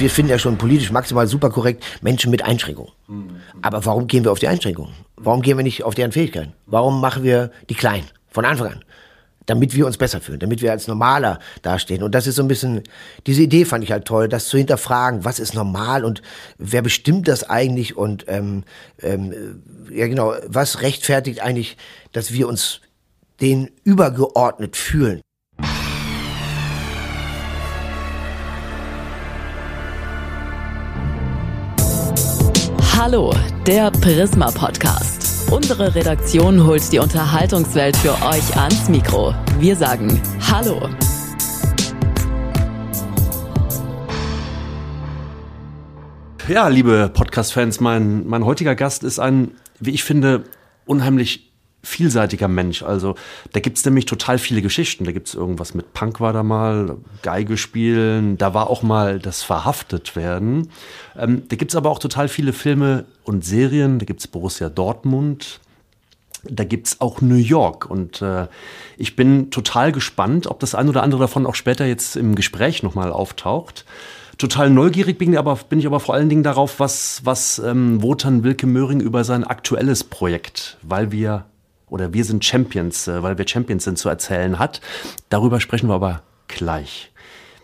Wir finden ja schon politisch maximal super korrekt Menschen mit Einschränkungen. Aber warum gehen wir auf die Einschränkungen? Warum gehen wir nicht auf deren Fähigkeiten? Warum machen wir die klein von Anfang an? Damit wir uns besser fühlen, damit wir als normaler dastehen. Und das ist so ein bisschen, diese Idee fand ich halt toll, das zu hinterfragen, was ist normal und wer bestimmt das eigentlich und ähm, ähm, ja genau, was rechtfertigt eigentlich, dass wir uns denen übergeordnet fühlen. Hallo, der Prisma Podcast. Unsere Redaktion holt die Unterhaltungswelt für euch ans Mikro. Wir sagen Hallo. Ja, liebe Podcast-Fans, mein, mein heutiger Gast ist ein, wie ich finde, unheimlich vielseitiger Mensch. Also da gibt's nämlich total viele Geschichten. Da gibt's irgendwas mit Punk war da mal, Geige spielen, da war auch mal das Verhaftet werden. Ähm, da gibt's aber auch total viele Filme und Serien. Da gibt's Borussia Dortmund. Da gibt's auch New York und äh, ich bin total gespannt, ob das ein oder andere davon auch später jetzt im Gespräch nochmal auftaucht. Total neugierig bin ich, aber, bin ich aber vor allen Dingen darauf, was, was ähm, Wotan Wilke Möhring über sein aktuelles Projekt, weil wir oder wir sind Champions, äh, weil wir Champions sind, zu erzählen hat. Darüber sprechen wir aber gleich.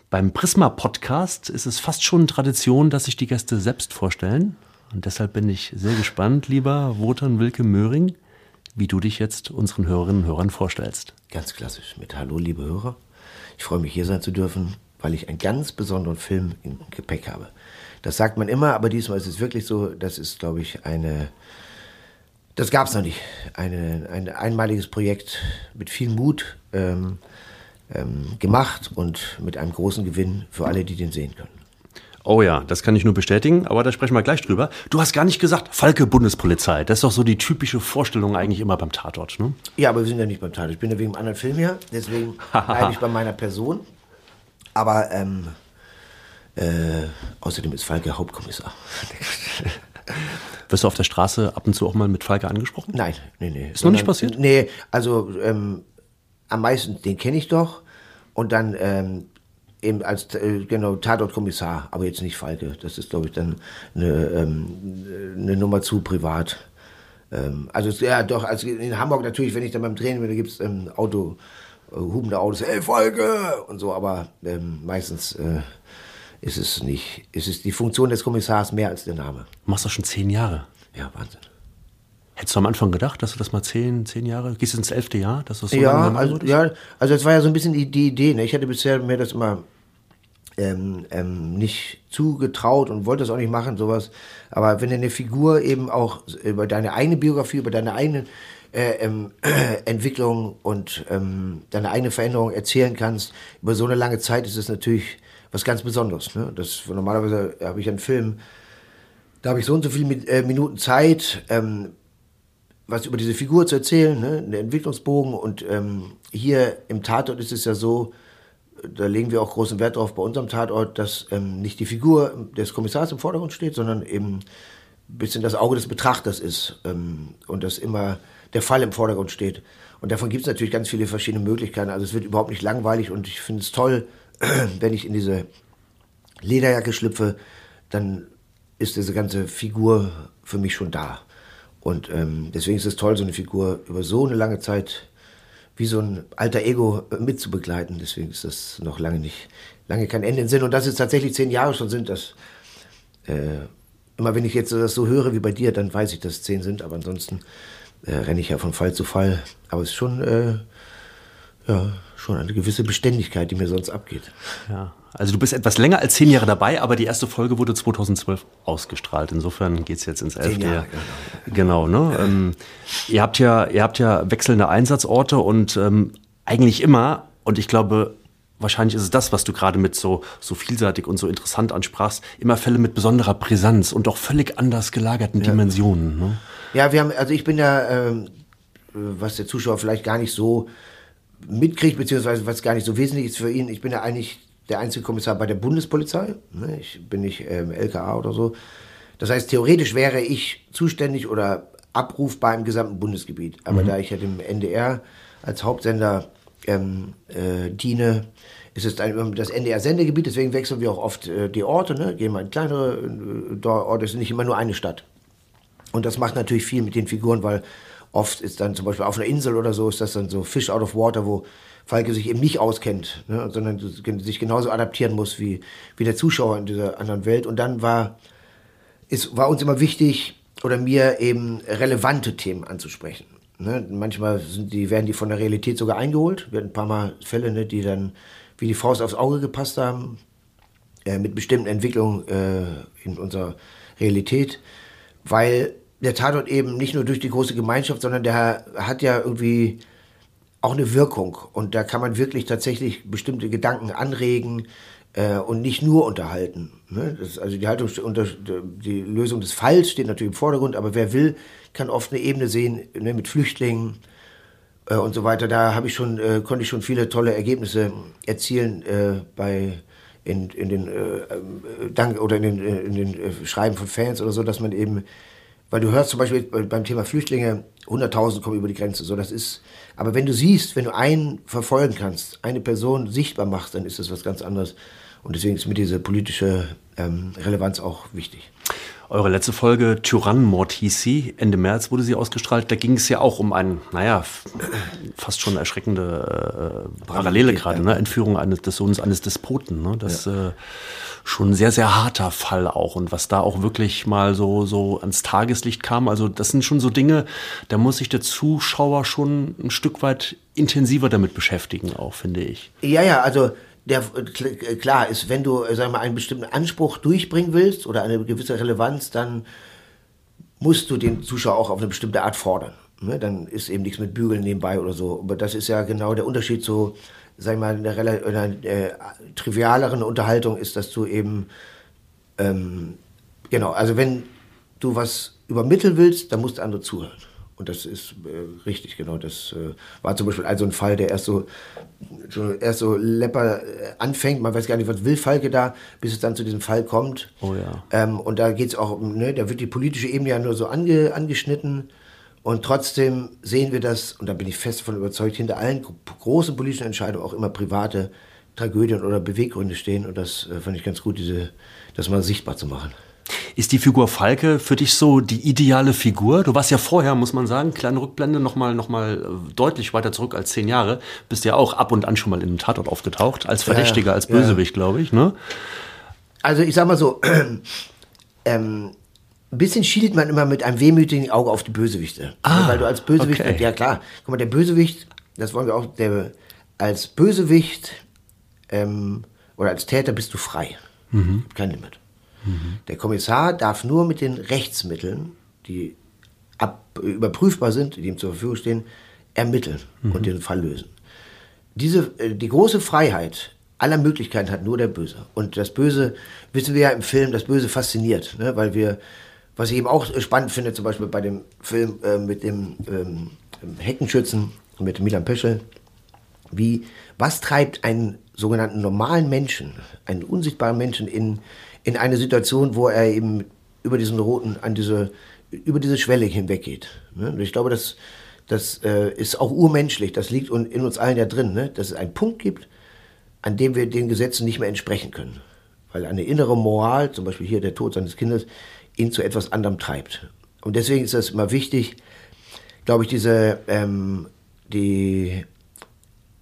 Beim Prisma Podcast ist es fast schon Tradition, dass sich die Gäste selbst vorstellen. Und deshalb bin ich sehr gespannt, lieber Wotan Wilke Möhring, wie du dich jetzt unseren Hörerinnen und Hörern vorstellst. Ganz klassisch mit Hallo, liebe Hörer. Ich freue mich, hier sein zu dürfen, weil ich einen ganz besonderen Film im Gepäck habe. Das sagt man immer, aber diesmal ist es wirklich so. Das ist, glaube ich, eine. Das gab es noch nicht. Eine, ein einmaliges Projekt mit viel Mut ähm, ähm, gemacht und mit einem großen Gewinn für alle, die den sehen können. Oh ja, das kann ich nur bestätigen, aber da sprechen wir gleich drüber. Du hast gar nicht gesagt, Falke Bundespolizei. Das ist doch so die typische Vorstellung eigentlich immer beim Tatort, ne? Ja, aber wir sind ja nicht beim Tatort. Ich bin ja wegen einem anderen Film hier, deswegen bleibe ich bei meiner Person. Aber ähm, äh, außerdem ist Falke Hauptkommissar. Wirst du auf der Straße ab und zu auch mal mit Falke angesprochen? Nein, nee, nee. Ist noch nicht passiert? Nee, also ähm, am meisten, den kenne ich doch. Und dann ähm, eben als äh, genau Tatortkommissar, aber jetzt nicht Falke. Das ist, glaube ich, dann eine, ähm, eine Nummer zu privat. Ähm, also ja, doch, also in Hamburg natürlich, wenn ich dann beim Training bin, da gibt es ähm, Auto, äh, hubende Autos, ey, Falke! Und so, aber ähm, meistens äh, ist es nicht, ist es die Funktion des Kommissars mehr als der Name. Du machst doch schon zehn Jahre. Ja, Wahnsinn. Hättest du am Anfang gedacht, dass du das mal zehn, zehn Jahre, gehst du ins elfte Jahr, dass du das so ja, also, ja, also das war ja so ein bisschen die, die Idee. Ne? Ich hatte bisher mir das immer ähm, ähm, nicht zugetraut und wollte das auch nicht machen, sowas. Aber wenn du eine Figur eben auch über deine eigene Biografie, über deine eigene äh, ähm, Entwicklung und ähm, deine eigene Veränderung erzählen kannst, über so eine lange Zeit ist es natürlich was ganz Besonderes. Ne? Das, normalerweise habe ich einen Film, da habe ich so und so viele äh, Minuten Zeit, ähm, was über diese Figur zu erzählen, ne? einen Entwicklungsbogen. Und ähm, hier im Tatort ist es ja so, da legen wir auch großen Wert drauf bei unserem Tatort, dass ähm, nicht die Figur des Kommissars im Vordergrund steht, sondern eben ein bisschen das Auge des Betrachters ist ähm, und dass immer der Fall im Vordergrund steht. Und davon gibt es natürlich ganz viele verschiedene Möglichkeiten. Also es wird überhaupt nicht langweilig und ich finde es toll, wenn ich in diese Lederjacke schlüpfe, dann ist diese ganze Figur für mich schon da. Und ähm, deswegen ist es toll, so eine Figur über so eine lange Zeit wie so ein alter Ego äh, mitzubegleiten. Deswegen ist das noch lange nicht, lange kein Ende in Sinn. Und dass es tatsächlich zehn Jahre schon sind, das äh, immer wenn ich jetzt das so höre wie bei dir, dann weiß ich, dass es zehn sind. Aber ansonsten äh, renne ich ja von Fall zu Fall. Aber es ist schon, äh, ja, schon eine gewisse Beständigkeit, die mir sonst abgeht. Ja. Also du bist etwas länger als zehn Jahre dabei, aber die erste Folge wurde 2012 ausgestrahlt. Insofern geht's jetzt ins elfte Jahr. Genau, ne? Ähm, ihr habt ja, ihr habt ja wechselnde Einsatzorte und ähm, eigentlich immer, und ich glaube, wahrscheinlich ist es das, was du gerade mit so, so vielseitig und so interessant ansprachst, immer Fälle mit besonderer Brisanz und auch völlig anders gelagerten ja. Dimensionen. Ne? Ja, wir haben, also ich bin ja, ähm, was der Zuschauer vielleicht gar nicht so mitkriegt, beziehungsweise was gar nicht so wesentlich ist für ihn, ich bin ja eigentlich der einzige Kommissar bei der Bundespolizei. Ne? Ich bin nicht ähm, LKA oder so. Das heißt, theoretisch wäre ich zuständig oder abrufbar im gesamten Bundesgebiet. Aber mhm. da ich ja dem NDR als Hauptsender ähm, äh, diene, ist es dann das NDR-Sendegebiet, deswegen wechseln wir auch oft äh, die Orte, ne? gehen mal in kleinere äh, Orte, es ist nicht immer nur eine Stadt. Und das macht natürlich viel mit den Figuren, weil oft ist dann zum Beispiel auf einer Insel oder so, ist das dann so Fish out of water, wo Falke sich eben nicht auskennt, ne? sondern sich genauso adaptieren muss wie, wie der Zuschauer in dieser anderen Welt. Und dann war, ist, war uns immer wichtig, oder mir eben relevante Themen anzusprechen. Ne? Manchmal sind die, werden die von der Realität sogar eingeholt. Wir hatten ein paar Mal Fälle, ne, die dann wie die Faust aufs Auge gepasst haben, äh, mit bestimmten Entwicklungen äh, in unserer Realität, weil der Tatort eben nicht nur durch die große Gemeinschaft, sondern der hat ja irgendwie auch eine Wirkung. Und da kann man wirklich tatsächlich bestimmte Gedanken anregen äh, und nicht nur unterhalten. Ne? Das, also die Haltung, die Lösung des Falls steht natürlich im Vordergrund, aber wer will, kann oft eine Ebene sehen ne, mit Flüchtlingen äh, und so weiter. Da habe ich schon, äh, konnte ich schon viele tolle Ergebnisse erzielen äh, bei in, in den äh, äh, Dank oder in den, in den Schreiben von Fans oder so, dass man eben weil du hörst zum Beispiel beim Thema Flüchtlinge, 100.000 kommen über die Grenze. So, das ist, aber wenn du siehst, wenn du einen verfolgen kannst, eine Person sichtbar machst, dann ist das was ganz anderes. Und deswegen ist mir diese politische ähm, Relevanz auch wichtig. Eure letzte Folge Tyrannenmord hieß sie. Ende März wurde sie ausgestrahlt. Da ging es ja auch um ein, naja, fast schon erschreckende äh, Parallele gerade, ne? Entführung eines, des Sohnes eines Despoten. Ne? Das ja. äh, schon ein sehr, sehr harter Fall auch. Und was da auch wirklich mal so, so ans Tageslicht kam. Also das sind schon so Dinge, da muss sich der Zuschauer schon ein Stück weit intensiver damit beschäftigen, auch, finde ich. Ja, ja, also der klar ist, wenn du sag mal, einen bestimmten Anspruch durchbringen willst oder eine gewisse Relevanz, dann musst du den Zuschauer auch auf eine bestimmte Art fordern. Ne? Dann ist eben nichts mit Bügeln nebenbei oder so. Aber das ist ja genau der Unterschied zu, sag ich mal, einer, einer äh, trivialeren Unterhaltung ist, dass du eben, ähm, genau, also wenn du was übermitteln willst, dann musst du andere zuhören. Und das ist äh, richtig, genau. Das äh, war zum Beispiel also ein Fall, der erst so, so, erst so lepper äh, anfängt. Man weiß gar nicht, was will Falke da, bis es dann zu diesem Fall kommt. Oh ja. Ähm, und da geht es auch, ne, da wird die politische Ebene ja nur so ange, angeschnitten. Und trotzdem sehen wir das, und da bin ich fest davon überzeugt, hinter allen großen politischen Entscheidungen auch immer private Tragödien oder Beweggründe stehen. Und das äh, fand ich ganz gut, diese, das mal sichtbar zu machen. Ist die Figur Falke für dich so die ideale Figur? Du warst ja vorher, muss man sagen, kleine Rückblende, nochmal noch mal äh, deutlich weiter zurück als zehn Jahre. Bist ja auch ab und an schon mal in einem Tatort aufgetaucht, als Verdächtiger, ja, als Bösewicht, ja. glaube ich. Ne? Also ich sag mal so, ähm, ein bisschen schielt man immer mit einem wehmütigen Auge auf die Bösewichte. Ah, Weil du als Bösewicht, okay. ja klar, guck mal, der Bösewicht, das wollen wir auch, der, als Bösewicht ähm, oder als Täter bist du frei. Mhm. Kein Limit. Der Kommissar darf nur mit den Rechtsmitteln, die ab, überprüfbar sind, die ihm zur Verfügung stehen, ermitteln mhm. und den Fall lösen. Diese, äh, die große Freiheit aller Möglichkeiten hat nur der Böse. Und das Böse, wissen wir ja im Film, das Böse fasziniert, ne? weil wir, was ich eben auch spannend finde, zum Beispiel bei dem Film äh, mit dem ähm, Heckenschützen, mit Milan Peschel, wie, was treibt einen sogenannten normalen Menschen, einen unsichtbaren Menschen in, in eine Situation, wo er eben über diesen roten, an diese, über diese Schwelle hinweggeht. Ne? Und ich glaube, das, das äh, ist auch urmenschlich, das liegt in uns allen ja drin, ne? dass es einen Punkt gibt, an dem wir den Gesetzen nicht mehr entsprechen können. Weil eine innere Moral, zum Beispiel hier der Tod seines Kindes, ihn zu etwas anderem treibt. Und deswegen ist das immer wichtig, glaube ich, diese, ähm, die,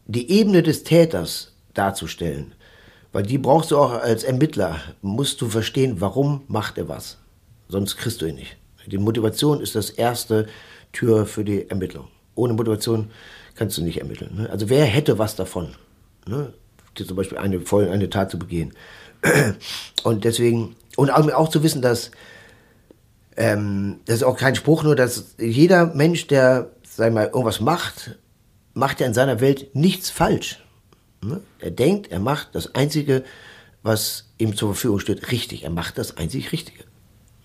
die Ebene des Täters darzustellen. Weil die brauchst du auch als Ermittler. Musst du verstehen, warum macht er was. Sonst kriegst du ihn nicht. Die Motivation ist das erste Tür für die Ermittlung. Ohne Motivation kannst du nicht ermitteln. Ne? Also wer hätte was davon? Ne? Zum Beispiel eine, eine Tat zu begehen. Und deswegen, und auch zu wissen, dass ähm, das ist auch kein Spruch, nur dass jeder Mensch, der sag mal, irgendwas macht, macht er in seiner Welt nichts falsch. Ne? Er denkt, er macht das Einzige, was ihm zur Verfügung steht, richtig. Er macht das einzig Richtige.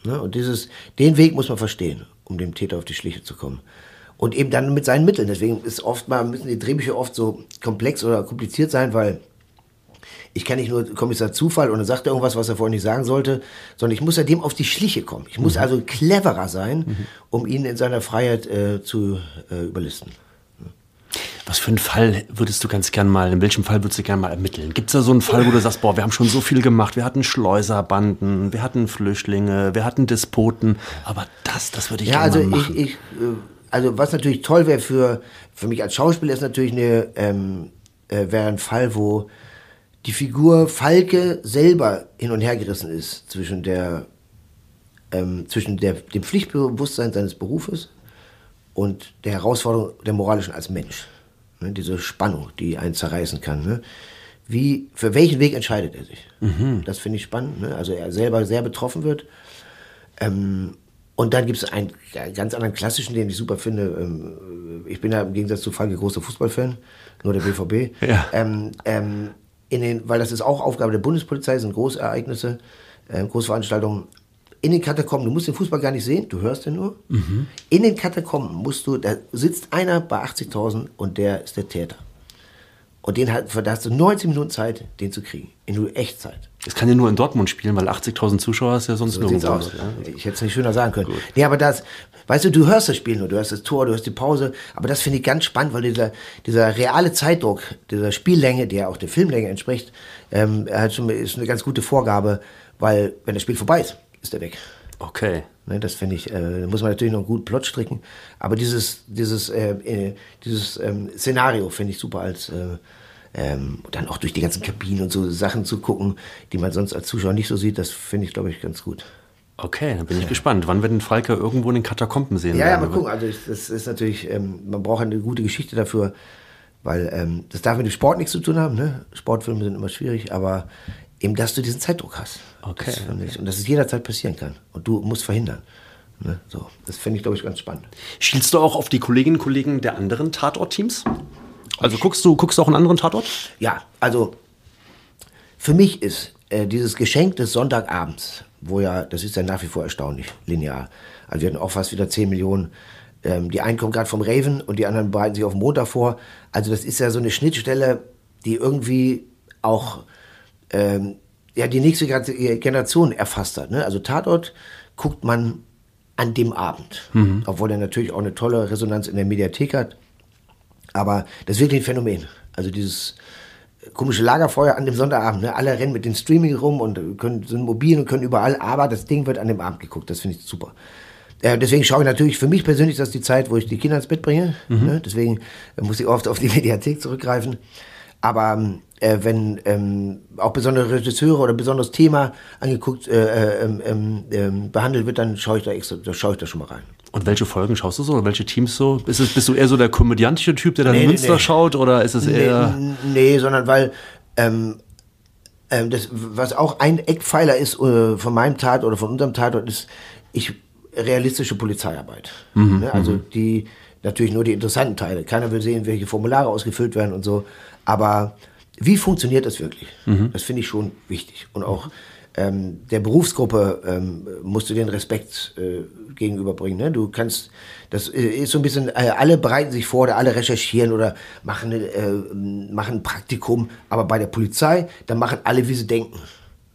Ne? Und dieses, den Weg muss man verstehen, um dem Täter auf die Schliche zu kommen. Und eben dann mit seinen Mitteln. Deswegen ist oft mal, müssen die Drehbücher oft so komplex oder kompliziert sein, weil ich kann nicht nur Kommissar Zufall und dann sagt er irgendwas, was er vorhin nicht sagen sollte, sondern ich muss ja dem auf die Schliche kommen. Ich muss also cleverer sein, um ihn in seiner Freiheit äh, zu äh, überlisten. Was für einen Fall würdest du ganz gern mal, in welchem Fall würdest du gern mal ermitteln? Gibt es da so einen Fall, wo du sagst, boah, wir haben schon so viel gemacht, wir hatten Schleuserbanden, wir hatten Flüchtlinge, wir hatten Despoten, aber das, das würde ich Ja, gerne also mal ich, machen. ich, äh, also was natürlich toll wäre für, für mich als Schauspieler ist natürlich eine, ähm, äh, wäre ein Fall, wo die Figur Falke selber hin und her gerissen ist zwischen der, ähm, zwischen der, dem Pflichtbewusstsein seines Berufes und der Herausforderung der moralischen als Mensch. Ne, diese Spannung, die einen zerreißen kann. Ne? Wie, für welchen Weg entscheidet er sich? Das finde ich spannend. Ne? Also er selber sehr betroffen wird. Ähm, und dann gibt es einen ganz anderen klassischen, den ich super finde. Ähm, ich bin ja im Gegensatz zu Falke großer Fußballfan, nur der BVB. Ja. Ähm, ähm, in den, weil das ist auch Aufgabe der Bundespolizei, sind Großereignisse, ähm, Großveranstaltungen. In den Katakomben, du musst den Fußball gar nicht sehen, du hörst den nur. In den Katakomben musst du, da sitzt einer bei 80.000 und der ist der Täter. Und den hat, da hast du 90 Minuten Zeit, den zu kriegen. In nur Echtzeit. Das kann ja nur in Dortmund spielen, weil 80.000 Zuschauer ist ja sonst So nur sieht's aus. Ich hätte es nicht schöner sagen können. Nee, aber das, weißt du, du hörst das Spiel nur, du hörst das Tor, du hörst die Pause, aber das finde ich ganz spannend, weil dieser, dieser reale Zeitdruck, dieser Spiellänge, der auch der Filmlänge entspricht, ähm, halt schon, ist eine ganz gute Vorgabe, weil wenn das Spiel vorbei ist, ist er weg. Okay. Ne, das finde ich, äh, da muss man natürlich noch gut Plot stricken. Aber dieses, dieses, äh, äh, dieses ähm, Szenario finde ich super als äh, ähm, dann auch durch die ganzen Kabinen und so Sachen zu gucken, die man sonst als Zuschauer nicht so sieht, das finde ich, glaube ich, ganz gut. Okay, dann bin ich gespannt. Wann wir den Falke irgendwo in den Katakomben sehen Ja, ja, mal gucken. Also ich, das ist natürlich, ähm, man braucht eine gute Geschichte dafür, weil ähm, das darf mit dem Sport nichts zu tun haben. Ne? Sportfilme sind immer schwierig, aber eben, dass du diesen Zeitdruck hast. Okay, Das ich, und dass es jederzeit passieren kann. Und du musst verhindern. Ne? So, das finde ich, glaube ich, ganz spannend. Schielst du auch auf die Kolleginnen und Kollegen der anderen Tatort-Teams? Also guckst du, guckst du auch einen anderen Tatort? Ja, also für mich ist äh, dieses Geschenk des Sonntagabends, wo ja, das ist ja nach wie vor erstaunlich, linear. Also wir hatten auch fast wieder 10 Millionen. Ähm, die einen kommen gerade vom Raven und die anderen bereiten sich auf den Montag vor. Also das ist ja so eine Schnittstelle, die irgendwie auch ähm, ja, die nächste Generation erfasst hat. Ne? Also Tatort guckt man an dem Abend, obwohl er natürlich auch eine tolle Resonanz in der Mediathek hat. Aber das ist wirklich ein Phänomen. Also dieses komische Lagerfeuer an dem Sonntagabend. Ne? Alle rennen mit den Streaming rum und können, sind mobil und können überall, aber das Ding wird an dem Abend geguckt. Das finde ich super. Äh, deswegen schaue ich natürlich, für mich persönlich ist das die Zeit, wo ich die Kinder ins Bett bringe. Ne? Deswegen äh, muss ich oft auf die Mediathek zurückgreifen. Aber ähm, äh, wenn ähm, auch besondere Regisseure oder besonderes Thema angeguckt, äh, äh, ähm, ähm, behandelt wird, dann schaue ich da extra, da schaue ich da schon mal rein. Und welche Folgen schaust du so? Oder welche Teams so? Ist es, bist du eher so der komödiantische Typ, der dann Nee, Münster nee. schaut? Oder ist es eher. Nee, nee, sondern weil ähm, ähm, das, was auch ein Eckpfeiler ist äh, von meinem Tat oder von unserem Tatort, ist ich, realistische Polizeiarbeit. ne? Also die, natürlich nur die interessanten Teile. Keiner will sehen, welche Formulare ausgefüllt werden und so. Aber wie funktioniert das wirklich? Das finde ich schon wichtig. Und auch ähm, der Berufsgruppe ähm, musst du den Respekt äh, gegenüberbringen. Ne? Du kannst, das ist so ein bisschen, äh, alle bereiten sich vor oder alle recherchieren oder machen, äh, machen ein Praktikum, aber bei der Polizei, dann machen alle, wie sie denken.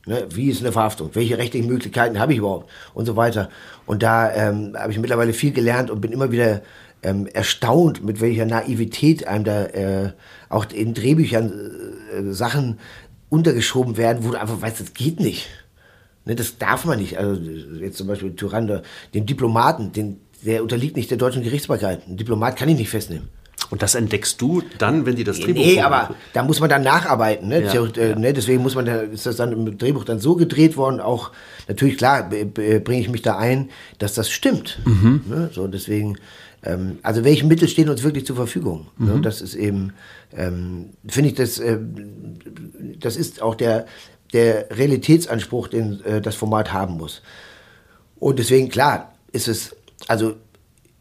Ne? Wie ist eine Verhaftung? Welche rechtlichen Möglichkeiten habe ich überhaupt? Und so weiter. Und da ähm, habe ich mittlerweile viel gelernt und bin immer wieder ähm, erstaunt, mit welcher Naivität einem da äh, auch in Drehbüchern äh, Sachen untergeschoben werden, wo du einfach weißt, das geht nicht. Ne, das darf man nicht. Also jetzt zum Beispiel Tyrann, den Diplomaten, den, der unterliegt nicht der deutschen Gerichtsbarkeit. Ein Diplomat kann ich nicht festnehmen. Und das entdeckst du dann, wenn die das Drehbuch Nee, aber da muss man dann nacharbeiten. Ne? Ja, äh, ne? Deswegen muss man, da, ist das dann im Drehbuch dann so gedreht worden. Auch natürlich klar bringe ich mich da ein, dass das stimmt. Ne? So deswegen, ähm, also welche Mittel stehen uns wirklich zur Verfügung? Ne? Das ist eben, ähm, finde ich, das, äh, das ist auch der der Realitätsanspruch, den äh, das Format haben muss. Und deswegen klar ist es, also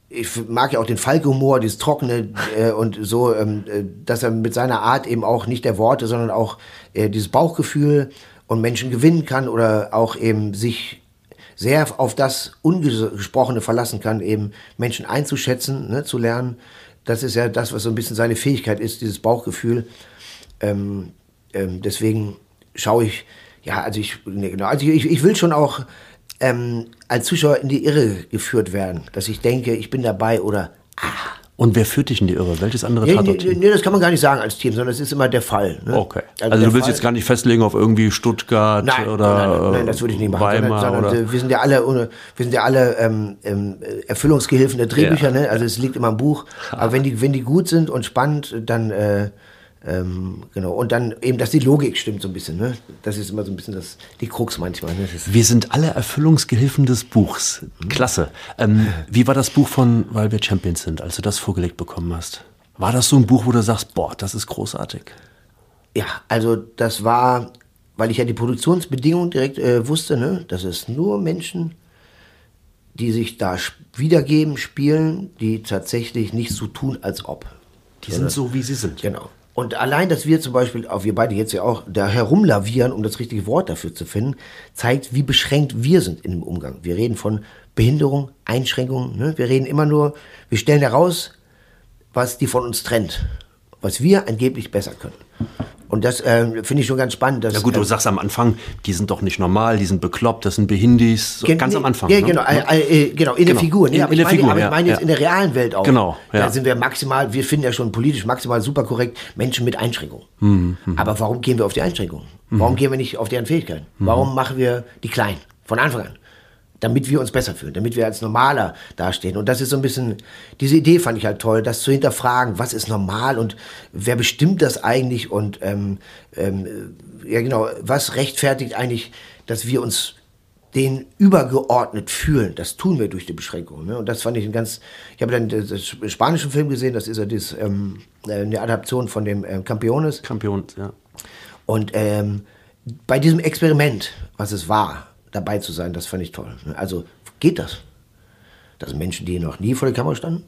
ich mag ja auch den Falke-Humor, dieses Trockene äh, und so, ähm, äh, dass er mit seiner Art eben auch nicht der Worte, sondern auch äh, dieses Bauchgefühl und Menschen gewinnen kann oder auch eben sich sehr auf das Ungesprochene verlassen kann, eben Menschen einzuschätzen, ne, zu lernen. Das ist ja das, was so ein bisschen seine Fähigkeit ist, dieses Bauchgefühl. Ähm, ähm, deswegen schaue ich, ja, also ich, ne, genau, also ich, ich will schon auch ähm, als Zuschauer in die Irre geführt werden, dass ich denke, ich bin dabei oder ah, Und wer führt dich in die Irre? Welches andere Nee, nee, Tatort-Team? nee, das kann man gar nicht sagen als Team, sondern es ist immer der Fall. Ne? Okay. Also, der du willst Fall- jetzt gar nicht festlegen auf irgendwie Stuttgart Nein, oder nein, nein, nein, das würde ich nicht machen. Weimar sondern, sondern wir sind ja alle, wir sind ja alle ähm, ähm, Erfüllungsgehilfen der Drehbücher, Ja. ne? Also es liegt immer im Buch. Aber wenn die, wenn die gut sind und spannend, dann äh, ähm, genau. Und dann eben, dass die Logik stimmt so ein bisschen, ne? Das ist immer so ein bisschen das, die Krux manchmal. Ne? Wir sind alle Erfüllungsgehilfen des Buchs. Klasse. Ähm, wie war das Buch von Weil wir Champions sind, als du das vorgelegt bekommen hast? War das so ein Buch, wo du sagst, boah, das ist großartig? Ja, also das war, weil ich ja die Produktionsbedingungen direkt äh, wusste, ne, dass es nur Menschen, die sich da wiedergeben, spielen, die tatsächlich nicht so tun, als ob. Die sind so, wie sie sind. Genau. Und allein, dass wir zum Beispiel, auch wir beide jetzt ja auch, da herumlavieren, um das richtige Wort dafür zu finden, zeigt, wie beschränkt wir sind in dem Umgang. Wir reden von Behinderung, Einschränkungen. Ne? Wir reden immer nur, wir stellen heraus, was die von uns trennt, was wir angeblich besser können. Und das ähm, finde ich schon ganz spannend. Dass, Ja gut, du ähm, sagst am Anfang, die sind doch nicht normal, die sind bekloppt, das sind Behindis, so ganz am Anfang. Ja, ne? genau, äh, äh, genau, in der Genau. Figur. Nee, In- aber in ich der meine, Figur, aber ich ja, meine jetzt ja. in der realen Welt auch. Genau, ja. Da sind wir maximal, wir finden ja schon politisch maximal super korrekt Menschen mit Einschränkungen. Mhm, Aber warum gehen wir auf die Einschränkungen? Warum gehen wir nicht auf deren Fähigkeiten? Mhm. Warum machen wir die klein von Anfang an? Damit wir uns besser fühlen, damit wir als normaler dastehen. Und das ist so ein bisschen, diese Idee fand ich halt toll, das zu hinterfragen, was ist normal und wer bestimmt das eigentlich und ähm, ähm, ja genau, was rechtfertigt eigentlich, dass wir uns den übergeordnet fühlen. Das tun wir durch die Beschränkung. Ne? Und das fand ich ein ganz. Ich habe dann den spanischen Film gesehen, das ist ja das, ähm, äh, eine Adaption von dem ähm, Campeones. Kampion, ja. Und ähm, bei diesem Experiment, was es war, dabei zu sein, das fand ich toll. Also geht das? Das sind Menschen, die noch nie vor der Kamera standen,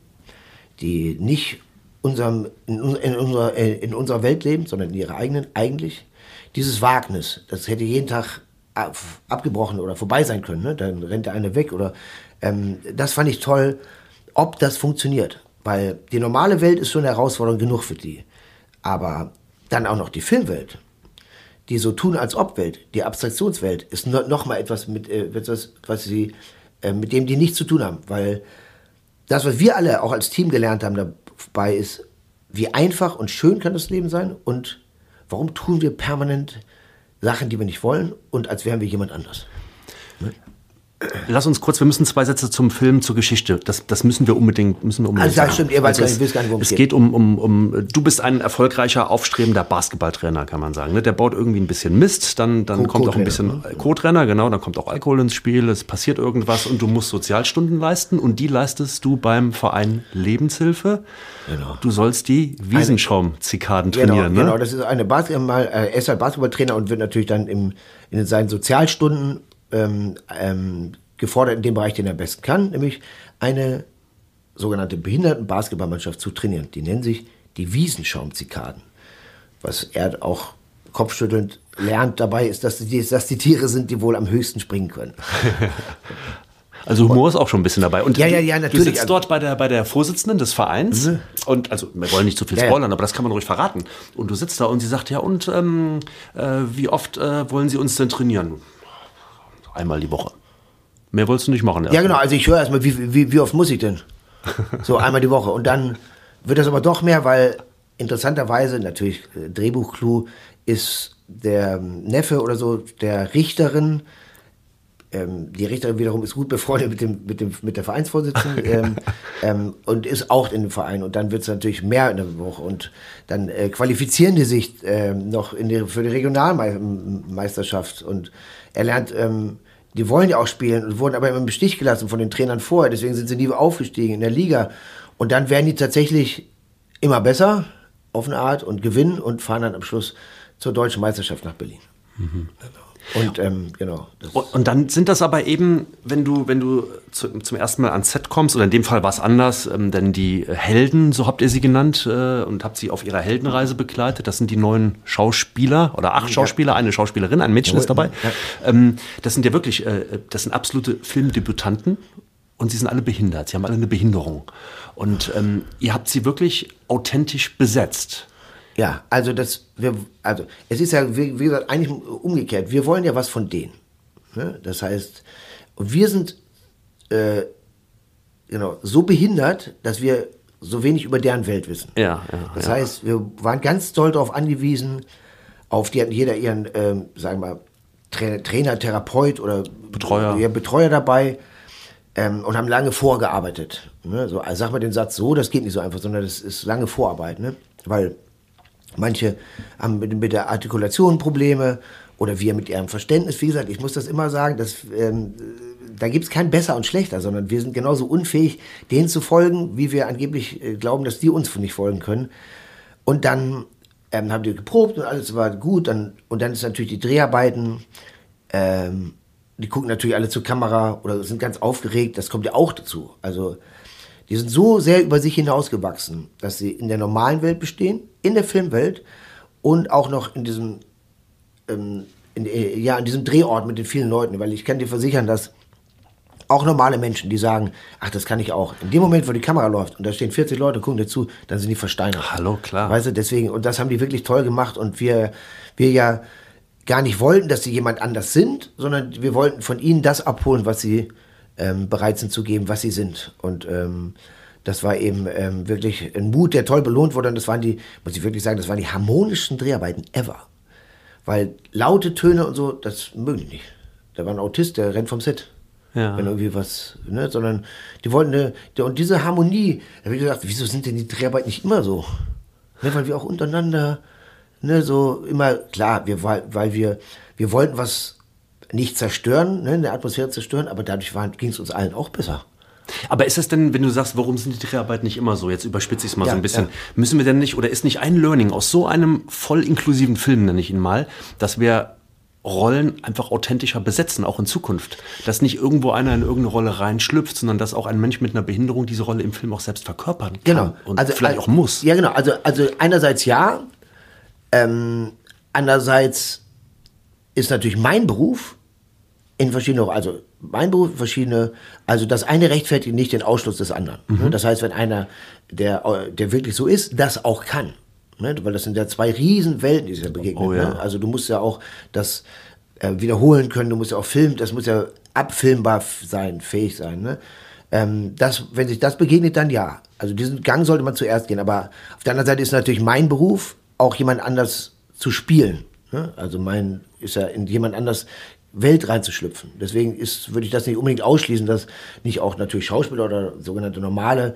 die nicht unserem, in, in, unserer, äh, in unserer Welt leben, sondern in ihrer eigenen eigentlich. Dieses Wagnis, das hätte jeden Tag ab, abgebrochen oder vorbei sein können. Ne? Dann rennt der eine weg oder ähm, das fand ich toll, ob das funktioniert. Weil die normale Welt ist schon eine Herausforderung genug für die. Aber dann auch noch die Filmwelt, die so tun als ob Welt, die Abstraktionswelt, ist no, noch mal etwas mit äh, etwas, was sie äh, mit dem die nichts zu tun haben, weil das, was wir alle auch als Team gelernt haben dabei, ist, wie einfach und schön kann das Leben sein und warum tun wir permanent Sachen, die wir nicht wollen und als wären wir jemand anders. Lass uns kurz, wir müssen zwei Sätze zum Film, zur Geschichte. Das, das müssen wir unbedingt, müssen wir unbedingt Also, sagen. stimmt, ihr nicht, es, wisst gar nicht, worum es es geht um, um, um, du bist ein erfolgreicher, aufstrebender Basketballtrainer, kann man sagen. ne? Der baut irgendwie ein bisschen Mist, dann, dann Co- kommt auch ein bisschen Co-Trainer, genau, dann kommt auch Alkohol ins Spiel, es passiert irgendwas und du musst Sozialstunden leisten und die leistest du beim Verein Lebenshilfe. Genau. Du sollst die Wiesenschaum-Zikaden Genau, trainieren, ne? genau, das ist eine Basketball, äh, er ist halt Basketballtrainer und wird natürlich dann im, in seinen Sozialstunden ähm, ähm, gefordert in dem Bereich, den er am besten kann, nämlich eine sogenannte Behindertenbasketballmannschaft zu trainieren. Die nennen sich die Wiesenschaumzikaden. Was er auch kopfschüttelnd lernt dabei ist, dass die, dass die Tiere sind, die wohl am höchsten springen können. Also Humor ist auch schon ein bisschen dabei. Und Ja, du- ja, ja, Du natürlich. sitzt dort bei der, bei der Vorsitzenden des Vereins und also wir wollen nicht zu viel Ja, ja. spoilern, aber das kann man ruhig verraten. Und du sitzt da und sie sagt, ja und ähm, äh, wie oft äh, wollen Sie uns denn trainieren? Einmal die Woche. Mehr wolltest du nicht machen. Ja, genau. Also ich höre erstmal, wie, wie, wie oft muss ich denn? So einmal die Woche. Und dann wird das aber doch mehr, weil interessanterweise, natürlich äh, Drehbuchclou, ist der Neffe oder so der Richterin. Ähm, die Richterin wiederum ist gut befreundet mit, dem, mit, dem, mit der Vereinsvorsitzenden ähm, ähm, und ist auch in dem Verein. Und dann wird es natürlich mehr in der Woche. Und dann äh, qualifizieren die sich ähm, noch in die, für die Regionalmeisterschaft. Und er lernt, ähm, die wollen ja auch spielen und wurden aber immer im Stich gelassen von den Trainern vorher. Deswegen sind sie nie aufgestiegen in der Liga. Und dann werden die tatsächlich immer besser auf eine Art und gewinnen und fahren dann am Schluss zur deutschen Meisterschaft nach Berlin. Und ähm, genau. Und, und dann sind das aber eben, wenn du, wenn du zu, zum ersten Mal ans Set kommst, oder in dem Fall war es anders, ähm, denn die Helden, so habt ihr sie genannt, äh, und habt sie auf ihrer Heldenreise begleitet. Das sind die neuen Schauspieler oder acht Schauspieler, eine Schauspielerin, ein Mädchen ist dabei. Ähm, das sind ja wirklich, äh, das sind absolute Filmdebütanten und sie sind alle behindert. Sie haben alle eine Behinderung. Und ähm, ihr habt sie wirklich authentisch besetzt. Ja, also das, wir, also es ist ja, wie, wie gesagt, eigentlich umgekehrt. Wir wollen ja was von denen. Ne? Das heißt, wir sind äh, genau, so behindert, dass wir so wenig über deren Welt wissen. Ja, ja, Das ja. heißt, wir waren ganz doll darauf angewiesen, auf die jeder ihren, ähm, sagen wir mal, Trainer, Trainer, Therapeut oder Betreuer. Ja, Betreuer dabei ähm, und haben lange vorgearbeitet. Ne? So, also sag mal den Satz so, das geht nicht so einfach, sondern das ist lange Vorarbeit, ne? weil manche haben mit, mit der Artikulation Probleme oder wir mit ihrem Verständnis. Wie gesagt, ich muss das immer sagen, dass, ähm, da gibt es kein besser und schlechter, sondern wir sind genauso unfähig, denen zu folgen, wie wir angeblich äh, glauben, dass die uns nicht folgen können. Und dann ähm, haben die geprobt und alles war gut. Dann, und dann ist natürlich die Dreharbeiten. Ähm, die gucken natürlich alle zur Kamera oder sind ganz aufgeregt. Das kommt ja auch dazu. Also die sind so sehr über sich hinausgewachsen, dass sie in der normalen Welt bestehen, in der Filmwelt und auch noch in diesem, ähm, in, äh, ja, in diesem Drehort mit den vielen Leuten. Weil ich kann dir versichern, dass auch normale Menschen, die sagen, ach, das kann ich auch. In dem Moment, wo die Kamera läuft und da stehen 40 Leute und gucken dir zu, dann sind die versteinert. Hallo, klar. Weißt du, deswegen, und das haben die wirklich toll gemacht und wir, wir ja gar nicht wollten, dass sie jemand anders sind, sondern wir wollten von ihnen das abholen, was sie ähm, bereit sind zu geben, was sie sind. Und ähm, das war eben ähm, wirklich ein Mut, der toll belohnt wurde. Und das waren die, muss ich wirklich sagen, das waren die harmonischsten Dreharbeiten ever. Weil laute Töne und so, das mögen die nicht. Da war ein Autist, der rennt vom Set. Ja. Wenn irgendwie was, ne, sondern die wollten eine, die- und diese Harmonie, da habe ich gedacht, wieso sind denn die Dreharbeiten nicht immer so? Ne, weil wir auch untereinander, ne, so immer, klar, wir, weil, weil wir, wir wollten was nicht zerstören, ne, eine Atmosphäre zerstören, aber dadurch ging es uns allen auch besser. Aber ist es denn, wenn du sagst, warum sind die Dreharbeiten nicht immer so? Jetzt überspitze ich es mal Ja, so ein bisschen. ja. Müssen wir denn nicht, oder ist nicht ein Learning aus so einem voll inklusiven Film, nenne ich ihn mal, dass wir Rollen einfach authentischer besetzen, auch in Zukunft? Dass nicht irgendwo einer in irgendeine Rolle reinschlüpft, sondern dass auch ein Mensch mit einer Behinderung diese Rolle im Film auch selbst verkörpern kann. Genau. Und vielleicht auch muss. Ja, genau. Also, also einerseits ja, ähm, andererseits ist natürlich mein Beruf in verschiedene, also mein Beruf verschiedene, also das eine rechtfertigt nicht den Ausschluss des anderen. Mhm. Ne? Das heißt, wenn einer, der, äh, der wirklich so ist, das auch kann. Ne? Weil das sind ja zwei Riesenwelten, die sich da begegnen. Oh ja. Ne? Also du musst ja auch das äh, wiederholen können, du musst ja auch filmen, das muss ja abfilmbar sein, fähig sein. Ne? Ähm, das, wenn sich das begegnet, dann ja. Also diesen Gang sollte man zuerst gehen. Aber auf der anderen Seite ist natürlich mein Beruf, auch jemand anders zu spielen. Ne? Also mein ist ja in jemand anders Welt reinzuschlüpfen. Deswegen ist, würde ich das nicht unbedingt ausschließen, dass nicht auch natürlich Schauspieler oder sogenannte normale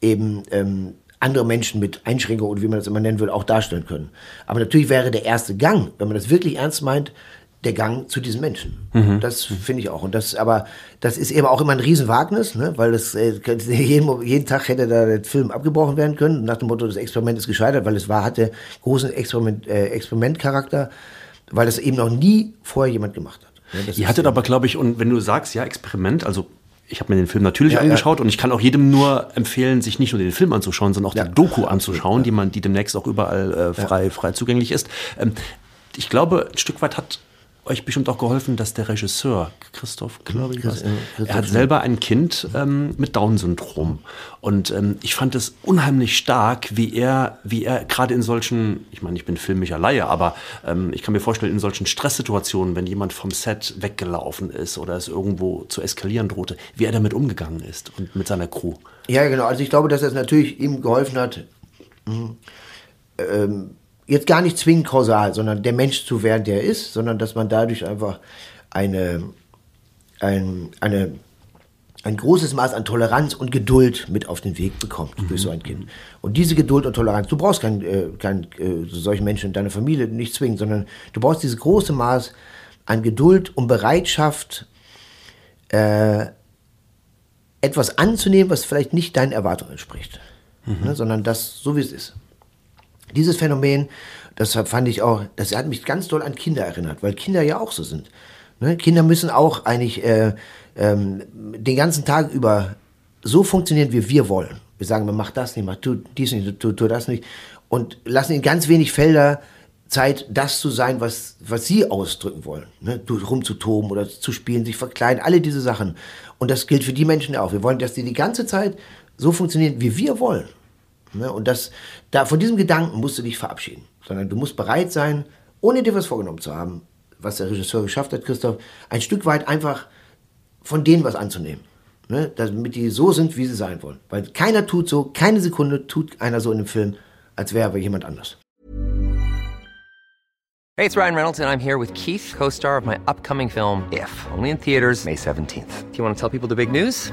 eben ähm, andere Menschen mit Einschränkungen oder wie man das immer nennen will, auch darstellen können. Aber natürlich wäre der erste Gang, wenn man das wirklich ernst meint, der Gang zu diesen Menschen. Das finde ich auch. Und das, aber das ist eben auch immer ein Riesenwagnis, ne? weil das äh, jeden, jeden Tag hätte da der Film abgebrochen werden können, nach dem Motto, das Experiment ist gescheitert, weil es war, hatte großen Experiment, äh, Experimentcharakter, weil das eben noch nie vorher jemand gemacht hat. Das Ihr hattet aber, glaube ich, und wenn du sagst, ja, Experiment, also ich habe mir den Film natürlich Ja, angeschaut und ich kann auch jedem nur empfehlen, sich nicht nur den Film anzuschauen, sondern auch Ja. die Doku anzuschauen, die man, die demnächst auch überall äh, frei, frei zugänglich ist. Ähm, ich glaube, ein Stück weit hat euch bestimmt auch geholfen, dass der Regisseur, Christoph, glaube ich, was, er hat selber ein Kind ähm, mit Down-Syndrom. Und ähm, ich fand es unheimlich stark, wie er, wie er gerade in solchen, ich meine, ich bin filmischer Laie, aber ähm, ich kann mir vorstellen, in solchen Stresssituationen, wenn jemand vom Set weggelaufen ist oder es irgendwo zu eskalieren drohte, wie er damit umgegangen ist und mit seiner Crew. Ja, genau. Also ich glaube, dass es natürlich ihm geholfen hat, mh, ähm, jetzt gar nicht zwingend kausal, sondern der Mensch zu werden, der er ist, sondern dass man dadurch einfach eine, ein, eine, ein großes Maß an Toleranz und Geduld mit auf den Weg bekommt durch so ein Kind. Und diese Geduld und Toleranz, du brauchst kein, äh, kein, äh, solche Menschen in deiner Familie nicht zwingen, sondern du brauchst dieses große Maß an Geduld und Bereitschaft, äh, etwas anzunehmen, was vielleicht nicht deinen Erwartungen entspricht, ne, sondern das so wie es ist. Dieses Phänomen, das fand ich auch, das hat mich ganz doll an Kinder erinnert, weil Kinder ja auch so sind. Ne? Kinder müssen auch eigentlich äh, ähm, den ganzen Tag über so funktionieren, wie wir wollen. Wir sagen, man macht das nicht, tu dies nicht, tu, tu das nicht. Und lassen ihnen ganz wenig Felder Zeit, das zu sein, was, was sie ausdrücken wollen. Ne? Rumzutoben oder zu spielen, sich verkleiden, alle diese Sachen. Und das gilt für die Menschen auch. Wir wollen, dass die die ganze Zeit so funktionieren, wie wir wollen. Ne? Und das, da, von diesem Gedanken musst du dich verabschieden. Sondern du musst bereit sein, ohne dir was vorgenommen zu haben, was der Regisseur geschafft hat, Christoph, ein Stück weit einfach von denen was anzunehmen. Ne? Damit die so sind, wie sie sein wollen. Weil keiner tut so, keine Sekunde tut einer so in einem Film, als wäre er jemand anders. Hey, it's Ryan Reynolds, and I'm here with Keith, co star of my upcoming film, If, only in theaters, May 17th. Do you want to tell people the big news?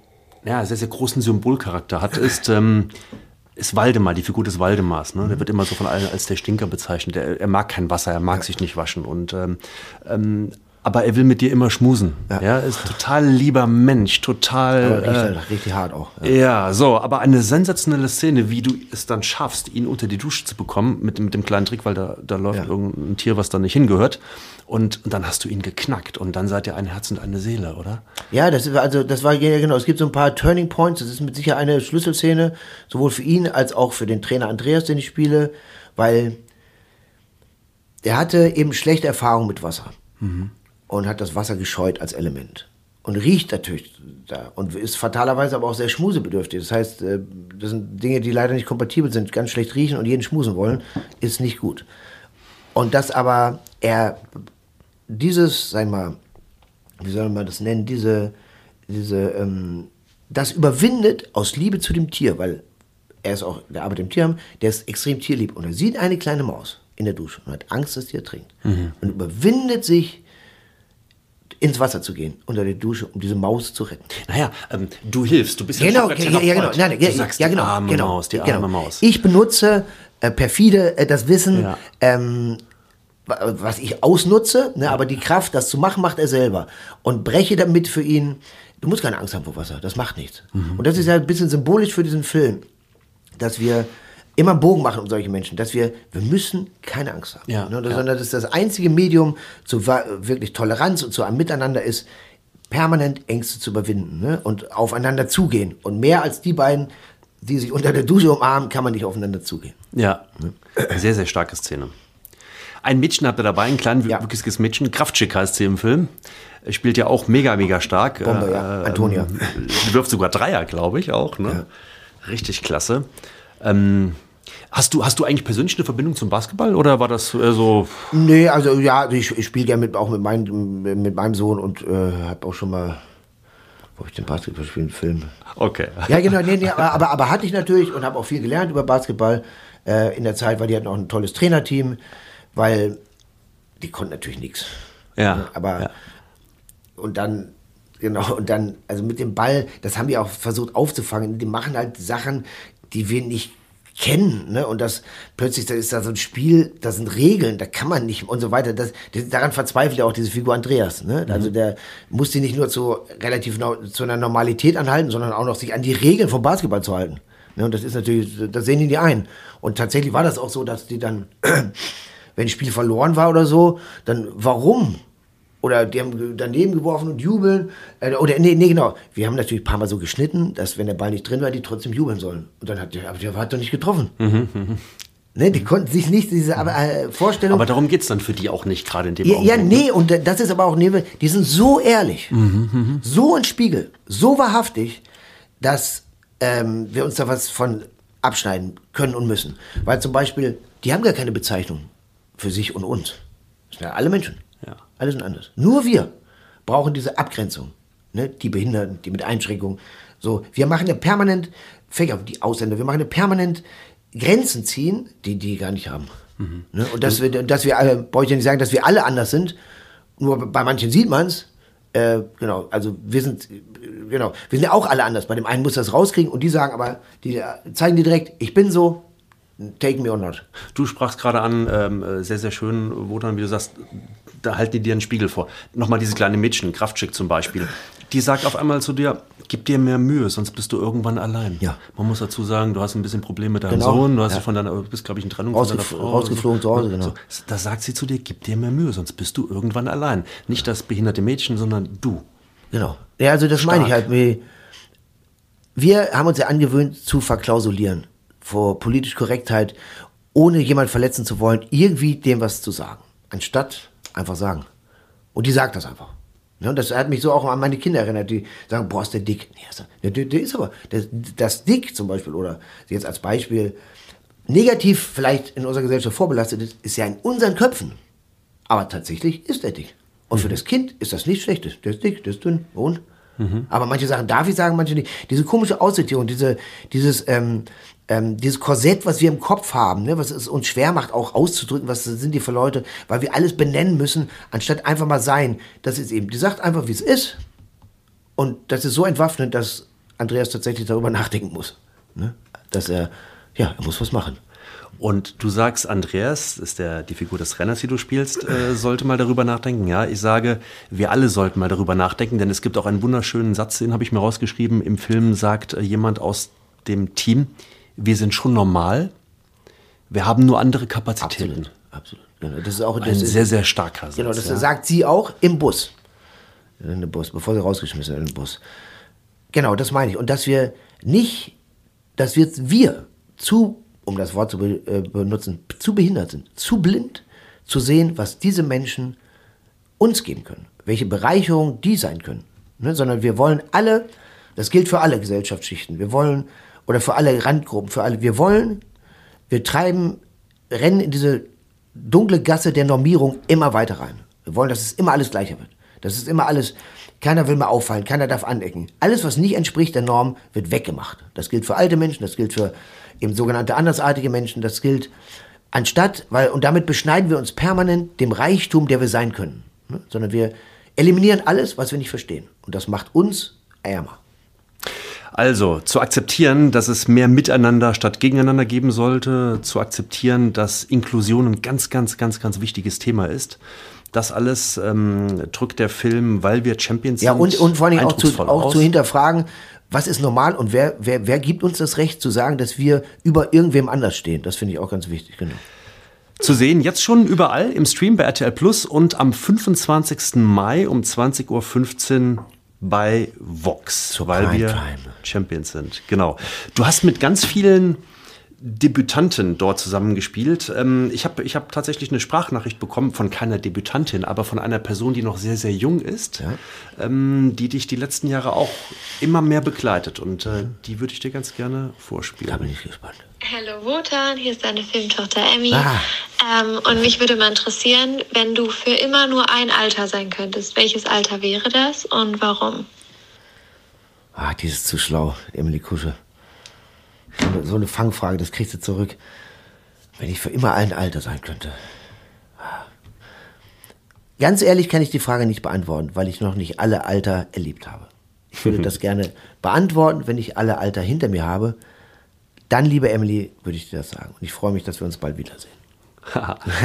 ja, sehr, sehr großen Symbolcharakter hat, ist, ähm, ist Waldemar, die Figur des Waldemars. Ne? Der wird immer so von allen als der Stinker bezeichnet. Er, er mag kein Wasser, er mag ja. sich nicht waschen. Und ähm, ähm, aber er will mit dir immer schmusen. Ja, er ist total lieber Mensch, total. Riecht halt richtig hart auch. Ja. ja. so, aber eine sensationelle Szene, wie du es dann schaffst, ihn unter die Dusche zu bekommen, mit, mit dem kleinen Trick, weil da, da läuft ja. irgendein Tier, was da nicht hingehört. Und, und dann hast du ihn geknackt und dann seid ihr ein Herz und eine Seele, oder? Ja, das ist, also das war ja genau. Es gibt so ein paar Turning Points. Das ist mit sicher eine Schlüsselszene, sowohl für ihn als auch für den Trainer Andreas, den ich spiele, weil der hatte eben schlechte Erfahrungen mit Wasser. Mhm und hat das Wasser gescheut als Element. Und riecht natürlich da und ist fatalerweise aber auch sehr schmusebedürftig. Das heißt, äh, das sind Dinge, die leider nicht kompatibel sind, ganz schlecht riechen und jeden schmusen wollen, ist nicht gut. Und das aber er dieses, sag mal, wie soll man das nennen, diese, diese, ähm, das überwindet aus Liebe zu dem Tier, weil er ist auch, der arbeitet im Tierheim, der ist extrem tierlieb und er sieht eine kleine Maus in der Dusche und hat Angst, dass die ertrinkt. Mhm. Und überwindet sich ins Wasser zu gehen, unter der Dusche, um diese Maus zu retten. Naja, ähm, du hilfst, du bist ja genau, ja, ja, genau, nein, du sagst ja, genau, die arme genau, Maus, die genau. arme Maus. Ich benutze äh, perfide äh, das Wissen, ja. ähm, was ich ausnutze, ne, aber die Kraft, das zu machen, macht er selber. Und breche damit für ihn, du musst keine Angst haben vor Wasser, das macht nichts. Mhm. Und das ist ja ein bisschen symbolisch für diesen Film, dass wir immer einen Bogen machen um solche Menschen, dass wir, wir müssen keine Angst haben. Ja, ne. Sondern dass das einzige Medium zu wirklich Toleranz und zu einem Miteinander ist, permanent Ängste zu überwinden ne? und aufeinander zugehen. Und mehr als die beiden, die sich unter der Dusche umarmen, kann man nicht aufeinander zugehen. Ja, ne? sehr, sehr starke Szene. Ein Mädchen habt ihr dabei, ein kleinwüchsiges ja. Mädchen, Kraftschick heißt sie im Film. Spielt ja auch mega, mega stark. Bombe, ja. Antonia. Äh, wirft sogar Dreier, glaube ich, auch. Ne? Ja. Richtig klasse. Ähm, Hast du, hast du eigentlich persönlich eine Verbindung zum Basketball oder war das äh, so? Nee, also ja, ich, ich spiele gerne mit, auch mit, mein, mit meinem Sohn und äh, habe auch schon mal, wo ich den Basketball spielen, Film. Okay. Ja, genau, nee, nee, aber, aber hatte ich natürlich und habe auch viel gelernt über Basketball äh, in der Zeit, weil die hatten auch ein tolles Trainerteam, weil die konnten natürlich nichts. Ja. Aber ja. und dann genau und dann also mit dem Ball, das haben wir auch versucht aufzufangen. Die machen halt Sachen, die wir nicht kennen, ne? Und das plötzlich da ist da so ein Spiel, da sind Regeln, da kann man nicht und so weiter. Das, das daran verzweifelt ja auch diese Figur Andreas, ne? Also mhm. der muss sich nicht nur zu relativ no, zu einer Normalität anhalten, sondern auch noch sich an die Regeln vom Basketball zu halten. Ne? Und das ist natürlich, da sehen die die ein. Und tatsächlich war das auch so, dass die dann, wenn ein Spiel verloren war oder so, dann warum? Oder die haben daneben geworfen und jubeln. Äh, oder nee, nee, genau. Wir haben natürlich ein paar Mal so geschnitten, dass wenn der Ball nicht drin war, die trotzdem jubeln sollen. Und dann hat der, aber der hat doch nicht getroffen. Mhm, mh. Ne, die konnten sich nicht diese aber, äh, Vorstellung. Aber darum geht es dann für die auch nicht, gerade in dem ja, Augenblick. Ja, nee, und das ist aber auch, nee, die sind so ehrlich, mhm, mh. so ein Spiegel, so wahrhaftig, dass ähm, wir uns da was von abschneiden können und müssen. Weil zum Beispiel, die haben gar keine Bezeichnung für sich und uns. Das sind ja alle Menschen. Ja. Alle sind anders. Nur wir brauchen diese Abgrenzung. Ne? Die Behinderten, die mit Einschränkungen. So, wir machen ja permanent, fängt auf die Ausländer, wir machen ja permanent Grenzen ziehen, die die gar nicht haben. Ne? Und dass wir, dass wir alle, brauche ich ja nicht sagen, dass wir alle anders sind. Nur bei manchen sieht man es. Äh, genau, also wir sind, genau, wir sind ja auch alle anders. Bei dem einen muss das rauskriegen und die sagen aber, die zeigen dir direkt, ich bin so, take me or not. Du sprachst gerade an, ähm, äh, sehr, sehr schön, Wotan, wie du sagst, da halten die dir einen Spiegel vor. Nochmal dieses kleine Mädchen, Kraftschick zum Beispiel. Die sagt auf einmal zu dir, gib dir mehr Mühe, sonst bist du irgendwann allein. Ja. Man muss dazu sagen, du hast ein bisschen Probleme mit deinem Genau. Sohn, du hast Ja. von deiner, bist, glaube ich, in Trennung Rausgef- von deiner Frau. rausgeflogen zu Hause, genau. So, da sagt sie zu dir, gib dir mehr Mühe, sonst bist du irgendwann allein. Nicht das behinderte Mädchen, sondern du. Genau. Ja, also das meine ich halt. Wir haben uns ja angewöhnt zu verklausulieren vor politisch Korrektheit, ohne jemand verletzen zu wollen, irgendwie dem was zu sagen. Anstatt einfach sagen. Und die sagt das einfach. Ja, und das hat mich so auch an meine Kinder erinnert, die sagen, boah, ist der dick. Nee, er- der, der, der ist aber, der, das dick zum Beispiel, oder jetzt als Beispiel, negativ vielleicht in unserer Gesellschaft vorbelastet ist, ist ja in unseren Köpfen. Aber tatsächlich ist er dick. Und für das Kind ist das nichts Schlechtes. Der ist dick, der ist dünn. Und? Aber manche Sachen darf ich sagen, manche nicht. Diese komische Aussortierung, diese, dieses, ähm, ähm, dieses Korsett, was wir im Kopf haben, ne, was es uns schwer macht, auch auszudrücken, was sind die für Leute, weil wir alles benennen müssen, anstatt einfach mal sein. Das ist eben, die sagt einfach, wie es ist. Und das ist so entwaffnend, dass Andreas tatsächlich darüber nachdenken muss. Ne? Dass er, ja, er muss was machen. Und du sagst, Andreas, ist der, die Figur des Renners, die du spielst, äh, sollte mal darüber nachdenken. Ja, ich sage, wir alle sollten mal darüber nachdenken, denn es gibt auch einen wunderschönen Satz, den habe ich mir rausgeschrieben. Im Film sagt äh, jemand aus dem Team, wir sind schon normal, wir haben nur andere Kapazitäten. Absolut. Genau, das ist auch das Ein ist, sehr, sehr starker Satz. Genau, das ja. sagt sie auch im Bus. In den Bus, bevor sie rausgeschmissen wird in den Bus. Genau, das meine ich. Und dass wir nicht, dass wir, wir zu, um das Wort zu be, äh, benutzen, zu behindert sind, zu blind, zu sehen, was diese Menschen uns geben können, welche Bereicherung die sein können. Ne? Sondern wir wollen alle, das gilt für alle Gesellschaftsschichten, wir wollen, oder für alle Randgruppen, für alle, wir wollen, wir treiben, rennen in diese dunkle Gasse der Normierung immer weiter rein. Wir wollen, dass es immer alles gleicher wird. Das ist immer alles, keiner will mehr auffallen, keiner darf anecken. Alles, was nicht entspricht der Norm, wird weggemacht. Das gilt für alte Menschen, das gilt für eben sogenannte andersartige Menschen, das gilt anstatt, weil, und damit beschneiden wir uns permanent dem Reichtum, der wir sein können. Ne? Sondern wir eliminieren alles, was wir nicht verstehen. Und das macht uns ärmer. Also zu akzeptieren, dass es mehr Miteinander statt Gegeneinander geben sollte, zu akzeptieren, dass Inklusion ein ganz, ganz, ganz, ganz wichtiges Thema ist. Das alles ähm, drückt der Film, weil wir Champions Ja, sind. und, und vor allem auch, zu, auch zu hinterfragen, was ist normal und wer, wer, wer gibt uns das Recht zu sagen, dass wir über irgendwem anders stehen. Das finde ich auch ganz wichtig, genau. Zu sehen jetzt schon überall im Stream bei RTL Plus und am 25. Mai um 20.15 Uhr bei Vox, Zur weil wir Primetime. Champions sind. Genau. Du hast mit ganz vielen Debütanten dort zusammengespielt. Ähm, ich habe ich hab tatsächlich eine Sprachnachricht bekommen von keiner Debütantin, aber von einer Person, die noch sehr, sehr jung ist, ähm, die dich die letzten Jahre auch immer mehr begleitet. Und äh, die würde ich dir ganz gerne vorspielen. Da bin ich gespannt. Hallo Wotan, hier ist deine Filmtochter Emmy. Ah. Ähm, und mich würde mal interessieren, wenn du für immer nur ein Alter sein könntest, welches Alter wäre das und warum? Ah, die ist zu schlau, Emily Kusche. So eine, Fangfrage, das kriegst du zurück. Wenn ich für immer ein Alter sein könnte. Ganz ehrlich kann ich die Frage nicht beantworten, weil ich noch nicht alle Alter erlebt habe. Ich würde das gerne beantworten, wenn ich alle Alter hinter mir habe. Dann, liebe Emily, würde ich dir das sagen. Und ich freue mich, dass wir uns bald wiedersehen.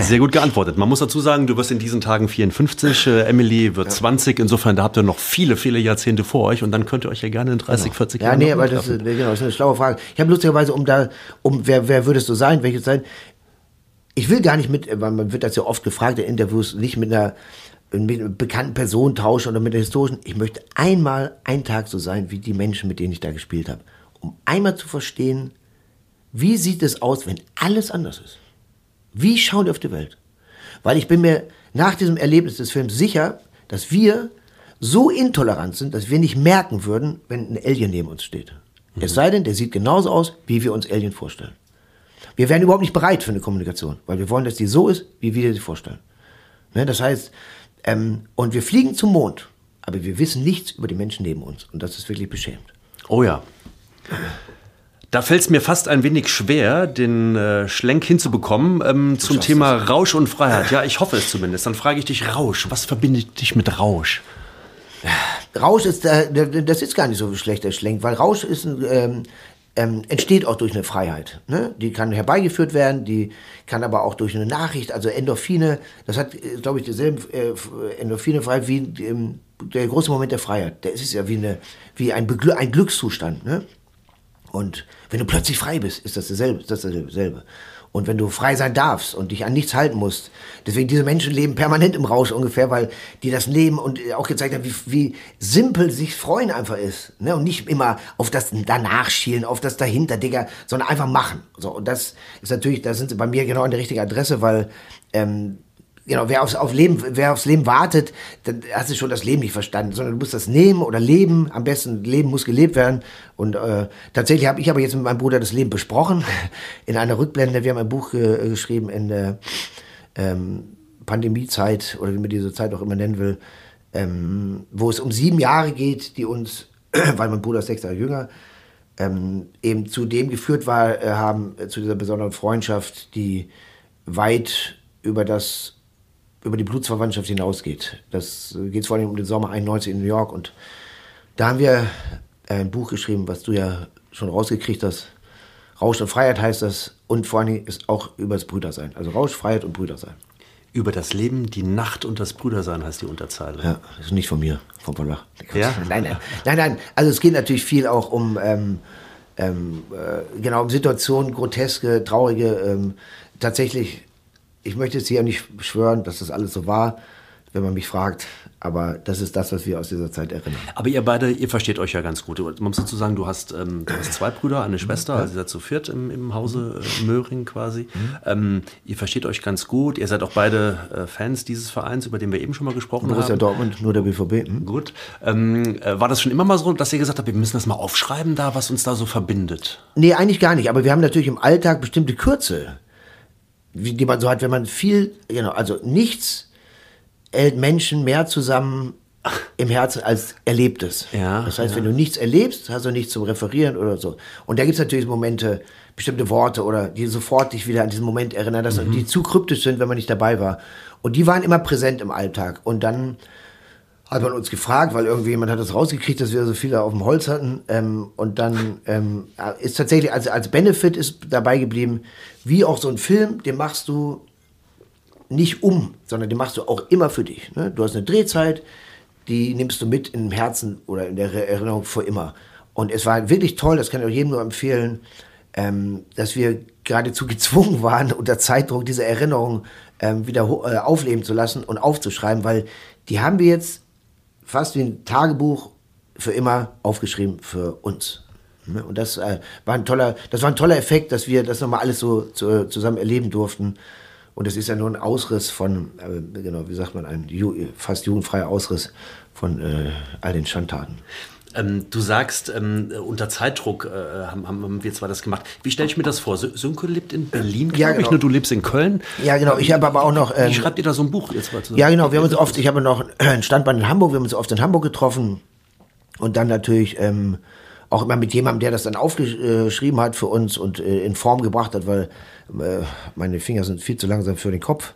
Sehr gut geantwortet. Man muss dazu sagen, du wirst in diesen Tagen 54, äh, Emily wird 20. Insofern, da habt ihr noch viele, viele Jahrzehnte vor euch und dann könnt ihr euch ja gerne in 30, 40 Ja, Jahren nee, noch aber das ist, genau, das ist eine schlaue Frage. Ich habe lustigerweise, um da, um wer, wer würdest du sein, welches sein? Ich will gar nicht mit, weil man wird das ja oft gefragt in Interviews, nicht mit einer, mit einer bekannten Person tauschen oder mit einer historischen. Ich möchte einmal einen Tag so sein wie die Menschen, mit denen ich da gespielt habe. Um einmal zu verstehen, wie sieht es aus, wenn alles anders ist? Wie schauen die auf die Welt? Weil ich bin mir nach diesem Erlebnis des Films sicher, dass wir so intolerant sind, dass wir nicht merken würden, wenn ein Alien neben uns steht. Es sei denn, der sieht genauso aus, wie wir uns Alien vorstellen. Wir wären überhaupt nicht bereit für eine Kommunikation, weil wir wollen, dass die so ist, wie wir sie vorstellen. Ne, das heißt, ähm, und wir fliegen zum Mond, aber wir wissen nichts über die Menschen neben uns. Und das ist wirklich beschämend. Oh ja. Da fällt es mir fast ein wenig schwer, den äh, Schlenk hinzubekommen ähm, zum Thema Rausch und Freiheit. Ja, ich hoffe es zumindest. Dann frage ich dich, Rausch. Was verbindet dich mit Rausch? Rausch ist, äh, das ist gar nicht so schlecht, der Schlenk, weil Rausch ist ein, ähm, ähm, entsteht auch durch eine Freiheit. Ne? Die kann herbeigeführt werden, die kann aber auch durch eine Nachricht, also Endorphine, das hat, äh, glaube ich, dieselben äh, Endorphine frei wie ähm, der große Moment der Freiheit. Der ist ja wie, eine, wie ein, Begl ein Glückszustand. Ne? Und wenn du plötzlich frei bist, ist das dasselbe. Ist das dasselbe. Und wenn du frei sein darfst und dich an nichts halten musst. Deswegen, diese Menschen leben permanent im Rausch ungefähr, weil die das leben und auch gezeigt haben, wie, wie simpel sich freuen einfach ist. Ne? Und nicht immer auf das danach schielen, auf das dahinter, Digga, sondern einfach machen. So, und das ist natürlich, da sind sie bei mir genau an der richtigen Adresse, weil ähm, genau, wer aufs, auf Leben, wer aufs Leben wartet, dann hast du schon das Leben nicht verstanden, sondern du musst das nehmen oder leben. Am besten, Leben muss gelebt werden. Und äh, tatsächlich habe ich aber jetzt mit meinem Bruder das Leben besprochen. In einer Rückblende, wir haben ein Buch äh, geschrieben in der ähm, Pandemiezeit, oder wie man diese Zeit auch immer nennen will, ähm, wo es um sieben Jahre geht, die uns, weil mein Bruder ist sechs Jahre jünger, ähm, eben zu dem geführt war, äh, haben, äh, zu dieser besonderen Freundschaft, die weit über das über die Blutsverwandtschaft hinausgeht. Das geht vor allem um den Sommer 91 in New York und da haben wir ein Buch geschrieben, was du ja schon rausgekriegt hast. Rausch und Freiheit heißt das und vor allem ist auch über das Brüdersein. Also Rausch, Freiheit und Brüdersein. Über das Leben, die Nacht und das Brüdersein heißt die Unterzeile. Ja, das ist nicht von mir, von Pollach. Ja? Nein, nein, nein, nein. Also es geht natürlich viel auch um, ähm, ähm, äh, genau, um Situationen, groteske, traurige, ähm, tatsächlich ich möchte jetzt hier nicht schwören, dass das alles so war, wenn man mich fragt. Aber das ist das, was wir aus dieser Zeit erinnern. Aber ihr beide, ihr versteht euch ja ganz gut. Man muss dazu sagen, du hast, ähm, du hast zwei Brüder, eine Schwester, also ihr seid zu viert im, im Hause äh, Möhring quasi. Mhm. Ähm, ihr versteht euch ganz gut. Ihr seid auch beide äh, Fans dieses Vereins, über den wir eben schon mal gesprochen Borussia haben. Dortmund, nur der BVB. Mhm. Gut. Ähm, äh, war das schon immer mal so, dass ihr gesagt habt, wir müssen das mal aufschreiben da, was uns da so verbindet? Nee, eigentlich gar nicht. Aber wir haben natürlich im Alltag bestimmte Kürze wie, die man so hat, wenn man viel, genau, also nichts hält Menschen mehr zusammen im Herzen als Erlebtes. Ja, das heißt, ja. wenn du nichts erlebst, hast du nichts zum Referieren oder so. Und da gibt es natürlich Momente, bestimmte Worte oder die sofort dich wieder an diesen Moment erinnern, dass Mhm. die zu kryptisch sind, wenn man nicht dabei war. Und die waren immer präsent im Alltag. Und dann hat man uns gefragt, weil irgendwie jemand hat das rausgekriegt, dass wir so viele auf dem Holz hatten. Ähm, und dann ähm, ist tatsächlich, als, als Benefit ist dabei geblieben, wie auch so ein Film, den machst du nicht um, sondern den machst du auch immer für dich. Ne? Du hast eine Drehzeit, die nimmst du mit im Herzen oder in der Erinnerung für immer. Und es war wirklich toll, das kann ich auch jedem nur empfehlen, ähm, dass wir geradezu gezwungen waren, unter Zeitdruck diese Erinnerung ähm, wieder äh, aufleben zu lassen und aufzuschreiben, weil die haben wir jetzt fast wie ein Tagebuch für immer aufgeschrieben für uns. Ne? Und das äh, war ein toller, das war ein toller Effekt, dass wir das nochmal alles so zu, zusammen erleben durften. Und es ist ja nur ein Ausriss von, äh, genau, wie sagt man, ein ju fast jugendfreier Ausriss von äh, all den Schandtaten. Ähm, du sagst, ähm, unter Zeitdruck äh, haben, haben wir zwar das gemacht. Wie stelle ich mir das vor? Sö- Sönke lebt in Berlin, glaube Ja, ich, genau. nur du lebst in Köln. Ja, genau. Ich habe aber auch noch. Wie ähm, schreibt ihr da so ein Buch jetzt mal zusammen? Ja, genau. Wir haben uns oft, ich habe noch ein Standbein in Hamburg, wir haben uns oft in Hamburg getroffen und dann natürlich ähm, auch immer mit jemandem, der das dann aufgeschrieben hat für uns und äh, in Form gebracht hat, weil äh, meine Finger sind viel zu langsam für den Kopf.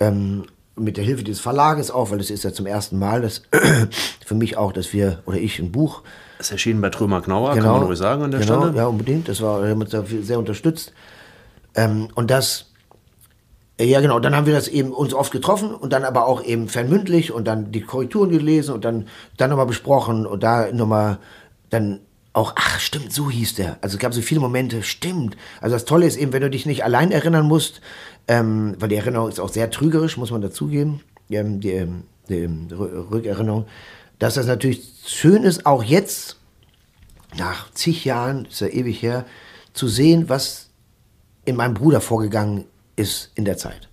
Ähm, mit der Hilfe dieses Verlages auch, weil das ist ja zum ersten Mal, dass für mich auch, dass wir oder ich ein Buch Es erschienen bei Trömer Knauer, kann man ruhig sagen an der genau, Stelle. Ja, unbedingt. Das war, wir haben uns da sehr unterstützt. Ähm, und das, äh, ja genau, dann haben wir das eben uns oft getroffen und dann aber auch eben fernmündlich und dann die Korrekturen gelesen und dann, dann nochmal besprochen und da nochmal dann auch, ach stimmt, so hieß der. Also es gab so viele Momente, stimmt. Also das Tolle ist eben, wenn du dich nicht allein erinnern musst, ähm, weil die Erinnerung ist auch sehr trügerisch, muss man dazugeben, ähm, die, ähm, die ähm, Rü- Rückerinnerung, dass das natürlich schön ist, auch jetzt nach zig Jahren, ist ja ewig her, zu sehen, was in meinem Bruder vorgegangen ist in der Zeit.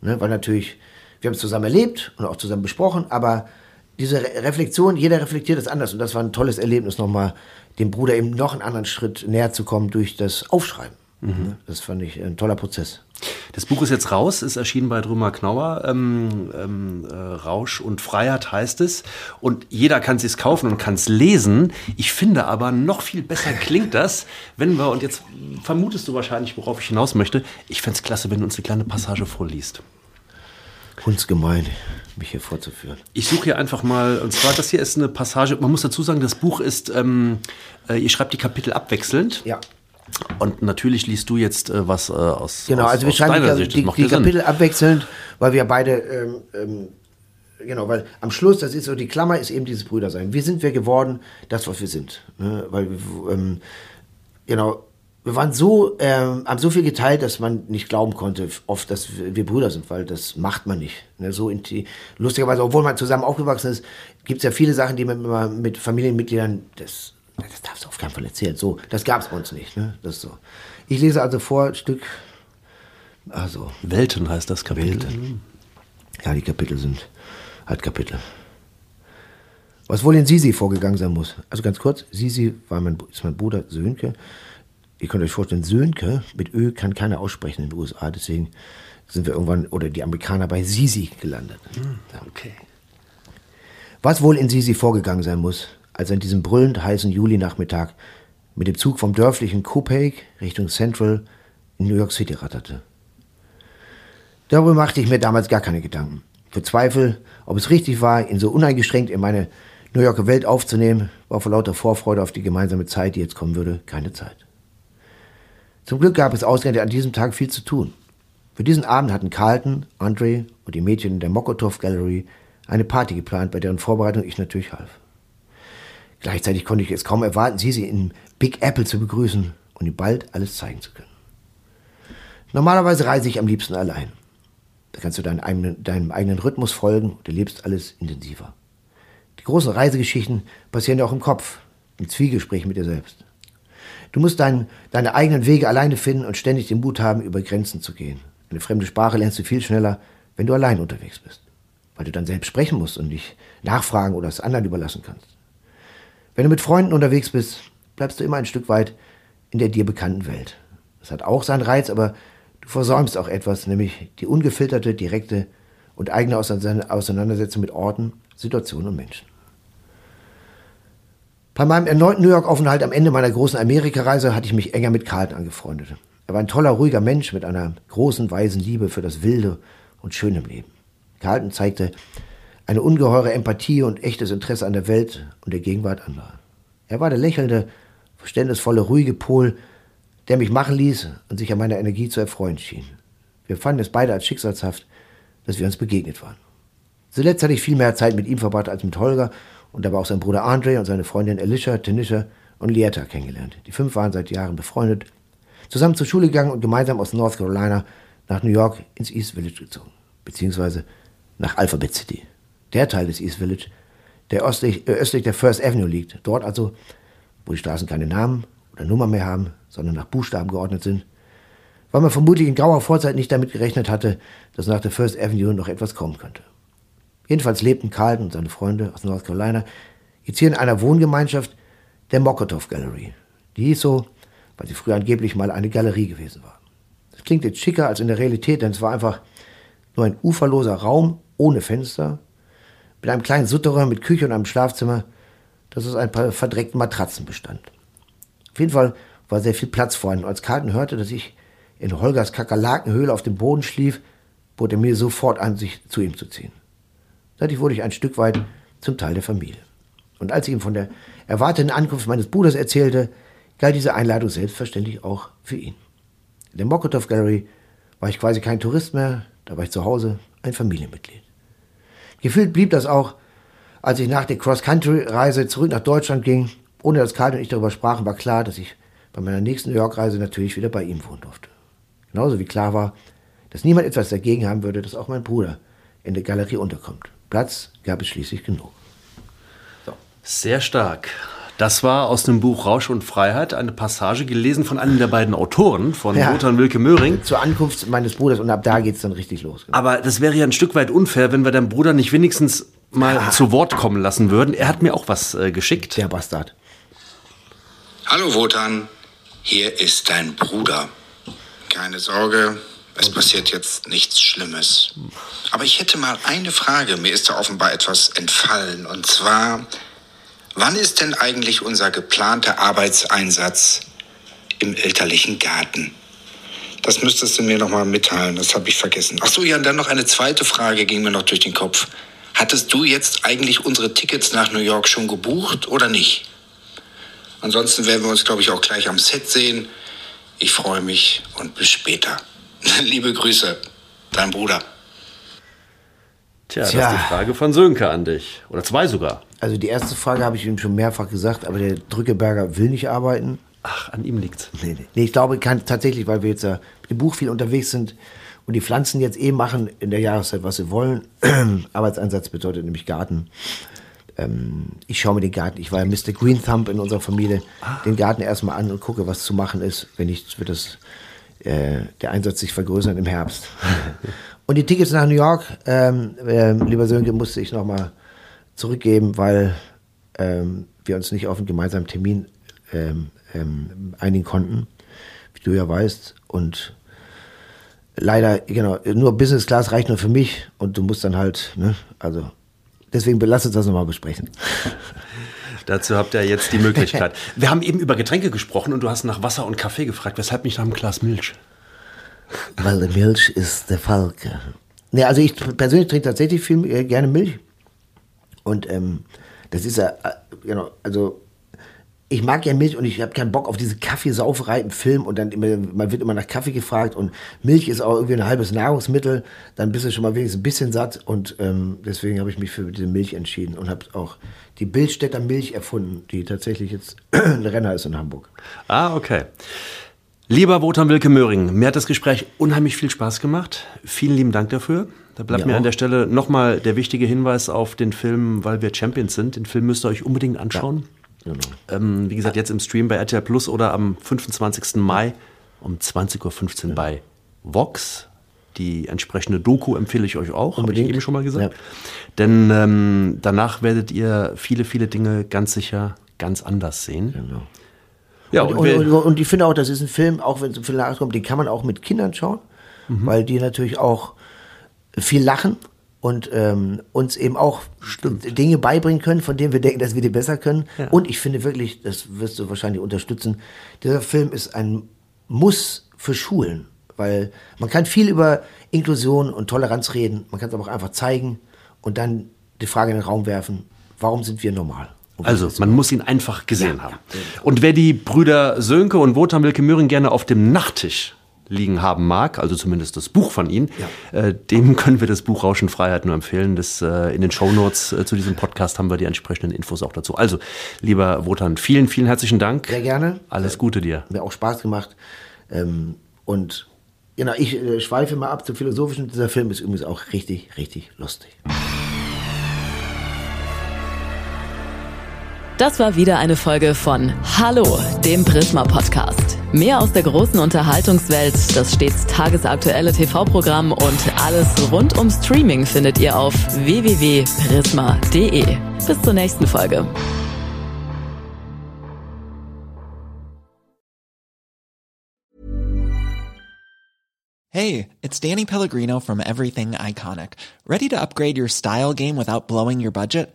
Ne? Weil natürlich, wir haben es zusammen erlebt und auch zusammen besprochen, aber diese Re Reflexion, jeder reflektiert das anders und das war ein tolles Erlebnis, nochmal dem Bruder eben noch einen anderen Schritt näher zu kommen durch das Aufschreiben. Ne? Das fand ich ein toller Prozess. Das Buch ist jetzt raus, ist erschienen bei Drümer Knauer. Ähm, ähm, äh, Rausch und Freiheit heißt es. Und jeder kann es sich kaufen und kann es lesen. Ich finde aber, noch viel besser klingt das, wenn wir, und jetzt vermutest du wahrscheinlich, worauf ich hinaus möchte, ich fände es klasse, wenn du uns eine kleine Passage vorliest. Hundsgemein, mich hier vorzuführen. Ich suche hier einfach mal, und zwar, das hier ist eine Passage, man muss dazu sagen, das Buch ist, ähm, äh, ihr schreibt die Kapitel abwechselnd. Ja. Und natürlich liest du jetzt äh, was äh, aus Genau, aus, also wir schreiben die, Sicht. Die, die ja Sinn. Kapitel abwechselnd, weil wir beide, ähm, ähm, genau, weil am Schluss, das ist so, die Klammer ist eben dieses Brüdersein. Wie sind wir geworden? Das, was wir sind. Ne? Weil, ähm, genau, wir waren so, ähm, haben so viel geteilt, dass man nicht glauben konnte, oft, dass wir, Brüder sind, weil das macht man nicht. Ne? So inti lustigerweise, obwohl man zusammen aufgewachsen ist, gibt es ja viele Sachen, die man immer mit Familienmitgliedern, das, das darfst du auf keinen Fall erzählen. So, das gab es bei uns nicht. Ne? Das ist so. Ich lese also vor, ein Stück, also, Welten heißt das Kapitel. ja, die Kapitel sind halt Kapitel. Was wohl in Sisi vorgegangen sein muss. Also ganz kurz, Sisi war mein, ist mein Bruder Sönke. Ihr könnt euch vorstellen, Sönke mit Ö kann keiner aussprechen in den USA. Deswegen sind wir irgendwann, oder die Amerikaner bei Sisi gelandet. Ja. Okay. Was wohl in Sisi vorgegangen sein muss, als er an diesem brüllend heißen Julinachmittag mit dem Zug vom dörflichen Copiague Richtung Central in New York City ratterte. Darüber machte ich mir damals gar keine Gedanken. Für Zweifel, ob es richtig war, ihn so uneingeschränkt in meine New Yorker Welt aufzunehmen, war vor lauter Vorfreude auf die gemeinsame Zeit, die jetzt kommen würde, keine Zeit. Zum Glück gab es ausgerechnet an diesem Tag viel zu tun. Für diesen Abend hatten Carlton, Andre und die Mädchen in der Mokotov Gallery eine Party geplant, bei deren Vorbereitung ich natürlich half. Gleichzeitig konnte ich es kaum erwarten, sie, sie in Big Apple zu begrüßen und ihm bald alles zeigen zu können. Normalerweise reise ich am liebsten allein. Da kannst du deinen eigenen, deinem eigenen Rhythmus folgen und erlebst alles intensiver. Die großen Reisegeschichten passieren ja auch im Kopf, im Zwiegespräch mit dir selbst. Du musst dein, deine eigenen Wege alleine finden und ständig den Mut haben, über Grenzen zu gehen. Eine fremde Sprache lernst du viel schneller, wenn du allein unterwegs bist. Weil du dann selbst sprechen musst und nicht nachfragen oder es anderen überlassen kannst. Wenn du mit Freunden unterwegs bist, bleibst du immer ein Stück weit in der dir bekannten Welt. Das hat auch seinen Reiz, aber du versäumst auch etwas, nämlich die ungefilterte, direkte und eigene Auseinandersetzung mit Orten, Situationen und Menschen. Bei meinem erneuten New York-Aufenthalt am Ende meiner großen Amerikareise hatte ich mich enger mit Carlton angefreundet. Er war ein toller, ruhiger Mensch mit einer großen, weisen Liebe für das Wilde und Schöne im Leben. Carlton zeigte eine ungeheure Empathie und echtes Interesse an der Welt und der Gegenwart anderer. Er war der lächelnde, verständnisvolle, ruhige Pol, der mich machen ließ und sich an meiner Energie zu erfreuen schien. Wir fanden es beide als schicksalshaft, dass wir uns begegnet waren. Zuletzt hatte ich viel mehr Zeit mit ihm verbracht als mit Holger und aber auch sein Bruder Andre und seine Freundin Alicia, Tanisha und Lieta kennengelernt. Die fünf waren seit Jahren befreundet, zusammen zur Schule gegangen und gemeinsam aus North Carolina nach New York ins East Village gezogen, beziehungsweise nach Alphabet City, der Teil des East Village, der östlich, äh, östlich der First Avenue liegt. Dort also, wo die Straßen keine Namen oder Nummer mehr haben, sondern nach Buchstaben geordnet sind, weil man vermutlich in grauer Vorzeit nicht damit gerechnet hatte, dass nach der First Avenue noch etwas kommen könnte. Jedenfalls lebten Carlton und seine Freunde aus North Carolina jetzt hier in einer Wohngemeinschaft der Mokotov Gallery. Die hieß so, weil sie früher angeblich mal eine Galerie gewesen war. Das klingt jetzt schicker als in der Realität, denn es war einfach nur ein uferloser Raum ohne Fenster, mit einem kleinen Sutterer mit Küche und einem Schlafzimmer, das aus ein paar verdreckten Matratzen bestand. Auf jeden Fall war sehr viel Platz vorhanden. Als Carlton hörte, dass ich in Holgers Kakerlakenhöhle auf dem Boden schlief, bot er mir sofort an, sich zu ihm zu ziehen. Dadurch wurde ich ein Stück weit zum Teil der Familie. Und als ich ihm von der erwarteten Ankunft meines Bruders erzählte, galt diese Einladung selbstverständlich auch für ihn. In der Mokotov Gallery war ich quasi kein Tourist mehr, da war ich zu Hause ein Familienmitglied. Gefühlt blieb das auch, als ich nach der Cross-Country-Reise zurück nach Deutschland ging. Ohne dass Karl und ich darüber sprachen, war klar, dass ich bei meiner nächsten New York-Reise natürlich wieder bei ihm wohnen durfte. Genauso wie klar war, dass niemand etwas dagegen haben würde, dass auch mein Bruder in der Galerie unterkommt. Platz gab es schließlich genug. Sehr stark. Das war aus dem Buch Rausch und Freiheit eine Passage gelesen von einem der beiden Autoren, von Ja. Lothar und Wilke Möhring. Zur Ankunft meines Bruders und ab da geht's dann richtig los. Aber das wäre ja ein Stück weit unfair, wenn wir deinem Bruder nicht wenigstens mal zu Wort kommen lassen würden. Er hat mir auch was äh, geschickt. Der Bastard. Hallo Wotan, hier ist dein Bruder. Keine Sorge, Es passiert jetzt nichts Schlimmes. Aber ich hätte mal eine Frage. Mir ist da offenbar etwas entfallen. Und zwar, wann ist denn eigentlich unser geplanter Arbeitseinsatz im elterlichen Garten? Das müsstest du mir noch mal mitteilen. Das habe ich vergessen. Ach so, ja, und dann noch eine zweite Frage ging mir noch durch den Kopf. Hattest du jetzt eigentlich unsere Tickets nach New York schon gebucht oder nicht? Ansonsten werden wir uns, glaube ich, auch gleich am Set sehen. Ich freue mich und bis später. Liebe Grüße, dein Bruder. Tja, das Tja. ist die Frage von Sönke an dich. Oder zwei sogar. Also die erste Frage habe ich ihm schon mehrfach gesagt, aber der Drückeberger will nicht arbeiten. Ach, an ihm liegt's. Nee, nee. nee ich glaube kann, tatsächlich, weil wir jetzt ja mit dem Buch viel unterwegs sind und die Pflanzen jetzt eh machen in der Jahreszeit, was sie wollen. Arbeitseinsatz bedeutet nämlich Garten. Ähm, ich schaue mir den Garten, ich war ja Mr. Green Thumb in unserer Familie, den Garten erstmal an und gucke, was zu machen ist. Wenn nicht, wird das, äh, der Einsatz sich vergrößern im Herbst. und die Tickets nach New York, ähm, äh, lieber Sönke, musste ich nochmal zurückgeben, weil ähm, wir uns nicht auf einen gemeinsamen Termin ähm, ähm, einigen konnten, wie du ja weißt. Und leider, genau, nur Business Class reicht nur für mich und du musst dann halt, ne, also deswegen lass uns das nochmal besprechen. Dazu habt ihr jetzt die Möglichkeit. Wir haben eben über Getränke gesprochen und du hast nach Wasser und Kaffee gefragt. Weshalb nicht nach einem Glas Milch? Weil Milch ist der Falke. Ne, also ich persönlich trinke tatsächlich viel äh, gerne Milch. Und ähm, das ist ja, äh, genau, also ich mag ja Milch und ich habe keinen Bock auf diese Kaffeesauferei im Film und dann immer, man wird immer nach Kaffee gefragt und Milch ist auch irgendwie ein halbes Nahrungsmittel, dann bist du schon mal wenigstens ein bisschen satt und ähm, deswegen habe ich mich für diese Milch entschieden und habe auch die Bildstädter Milch erfunden, die tatsächlich jetzt ein Renner ist in Hamburg. Ah, okay. Lieber Wotan Wilke Möhring, mir hat das Gespräch unheimlich viel Spaß gemacht. Vielen lieben Dank dafür. Da bleibt Mir mir an der Stelle nochmal der wichtige Hinweis auf den Film, weil wir Champions sind. Den Film müsst ihr euch unbedingt anschauen. Genau. Ähm, wie gesagt, jetzt im Stream bei RTL Plus oder am 25. Mai um 20.15 Uhr bei Vox. Die entsprechende Doku empfehle ich euch auch, habe ich eben schon mal gesagt. Ja. Denn ähm, danach werdet ihr viele, viele Dinge ganz sicher ganz anders sehen. Genau. Ja, Und, und, und, und, ich finde auch, das ist ein Film, auch wenn es um viel nachkommt, den kann man auch mit Kindern schauen, Mhm. weil die natürlich auch viel lachen und ähm, uns eben auch Dinge beibringen können, von denen wir denken, dass wir die besser können. Und ich finde wirklich, das wirst du wahrscheinlich unterstützen, dieser Film ist ein Muss für Schulen, weil man kann viel über Inklusion und Toleranz reden, man kann es aber auch einfach zeigen und dann die Frage in den Raum werfen, warum sind wir normal? Also, man muss ihn einfach gesehen Ja, haben. ja. Und wer die Brüder Sönke und Wotan Wilke Möhring gerne auf dem Nachttisch liegen haben mag, also zumindest das Buch von ihnen, äh, dem können wir das Buch Rauschenfreiheit nur empfehlen. Das, äh, in den Shownotes äh, zu diesem Podcast haben wir die entsprechenden Infos auch dazu. Also, lieber Wotan, vielen, vielen herzlichen Dank. Sehr gerne. Alles Gute dir. mir auch Spaß gemacht. Ähm, und genau, ich äh, schweife mal ab zum Philosophischen. Dieser Film ist übrigens auch richtig, richtig lustig. Das war wieder eine Folge von Hallo, dem Prisma Podcast. Mehr aus der großen Unterhaltungswelt, das stets tagesaktuelle TV-Programm und alles rund um Streaming findet ihr auf www.prisma.de. Bis zur nächsten Folge. Hey, it's Danny Pellegrino from Everything Iconic. Ready to upgrade your style game without blowing your budget?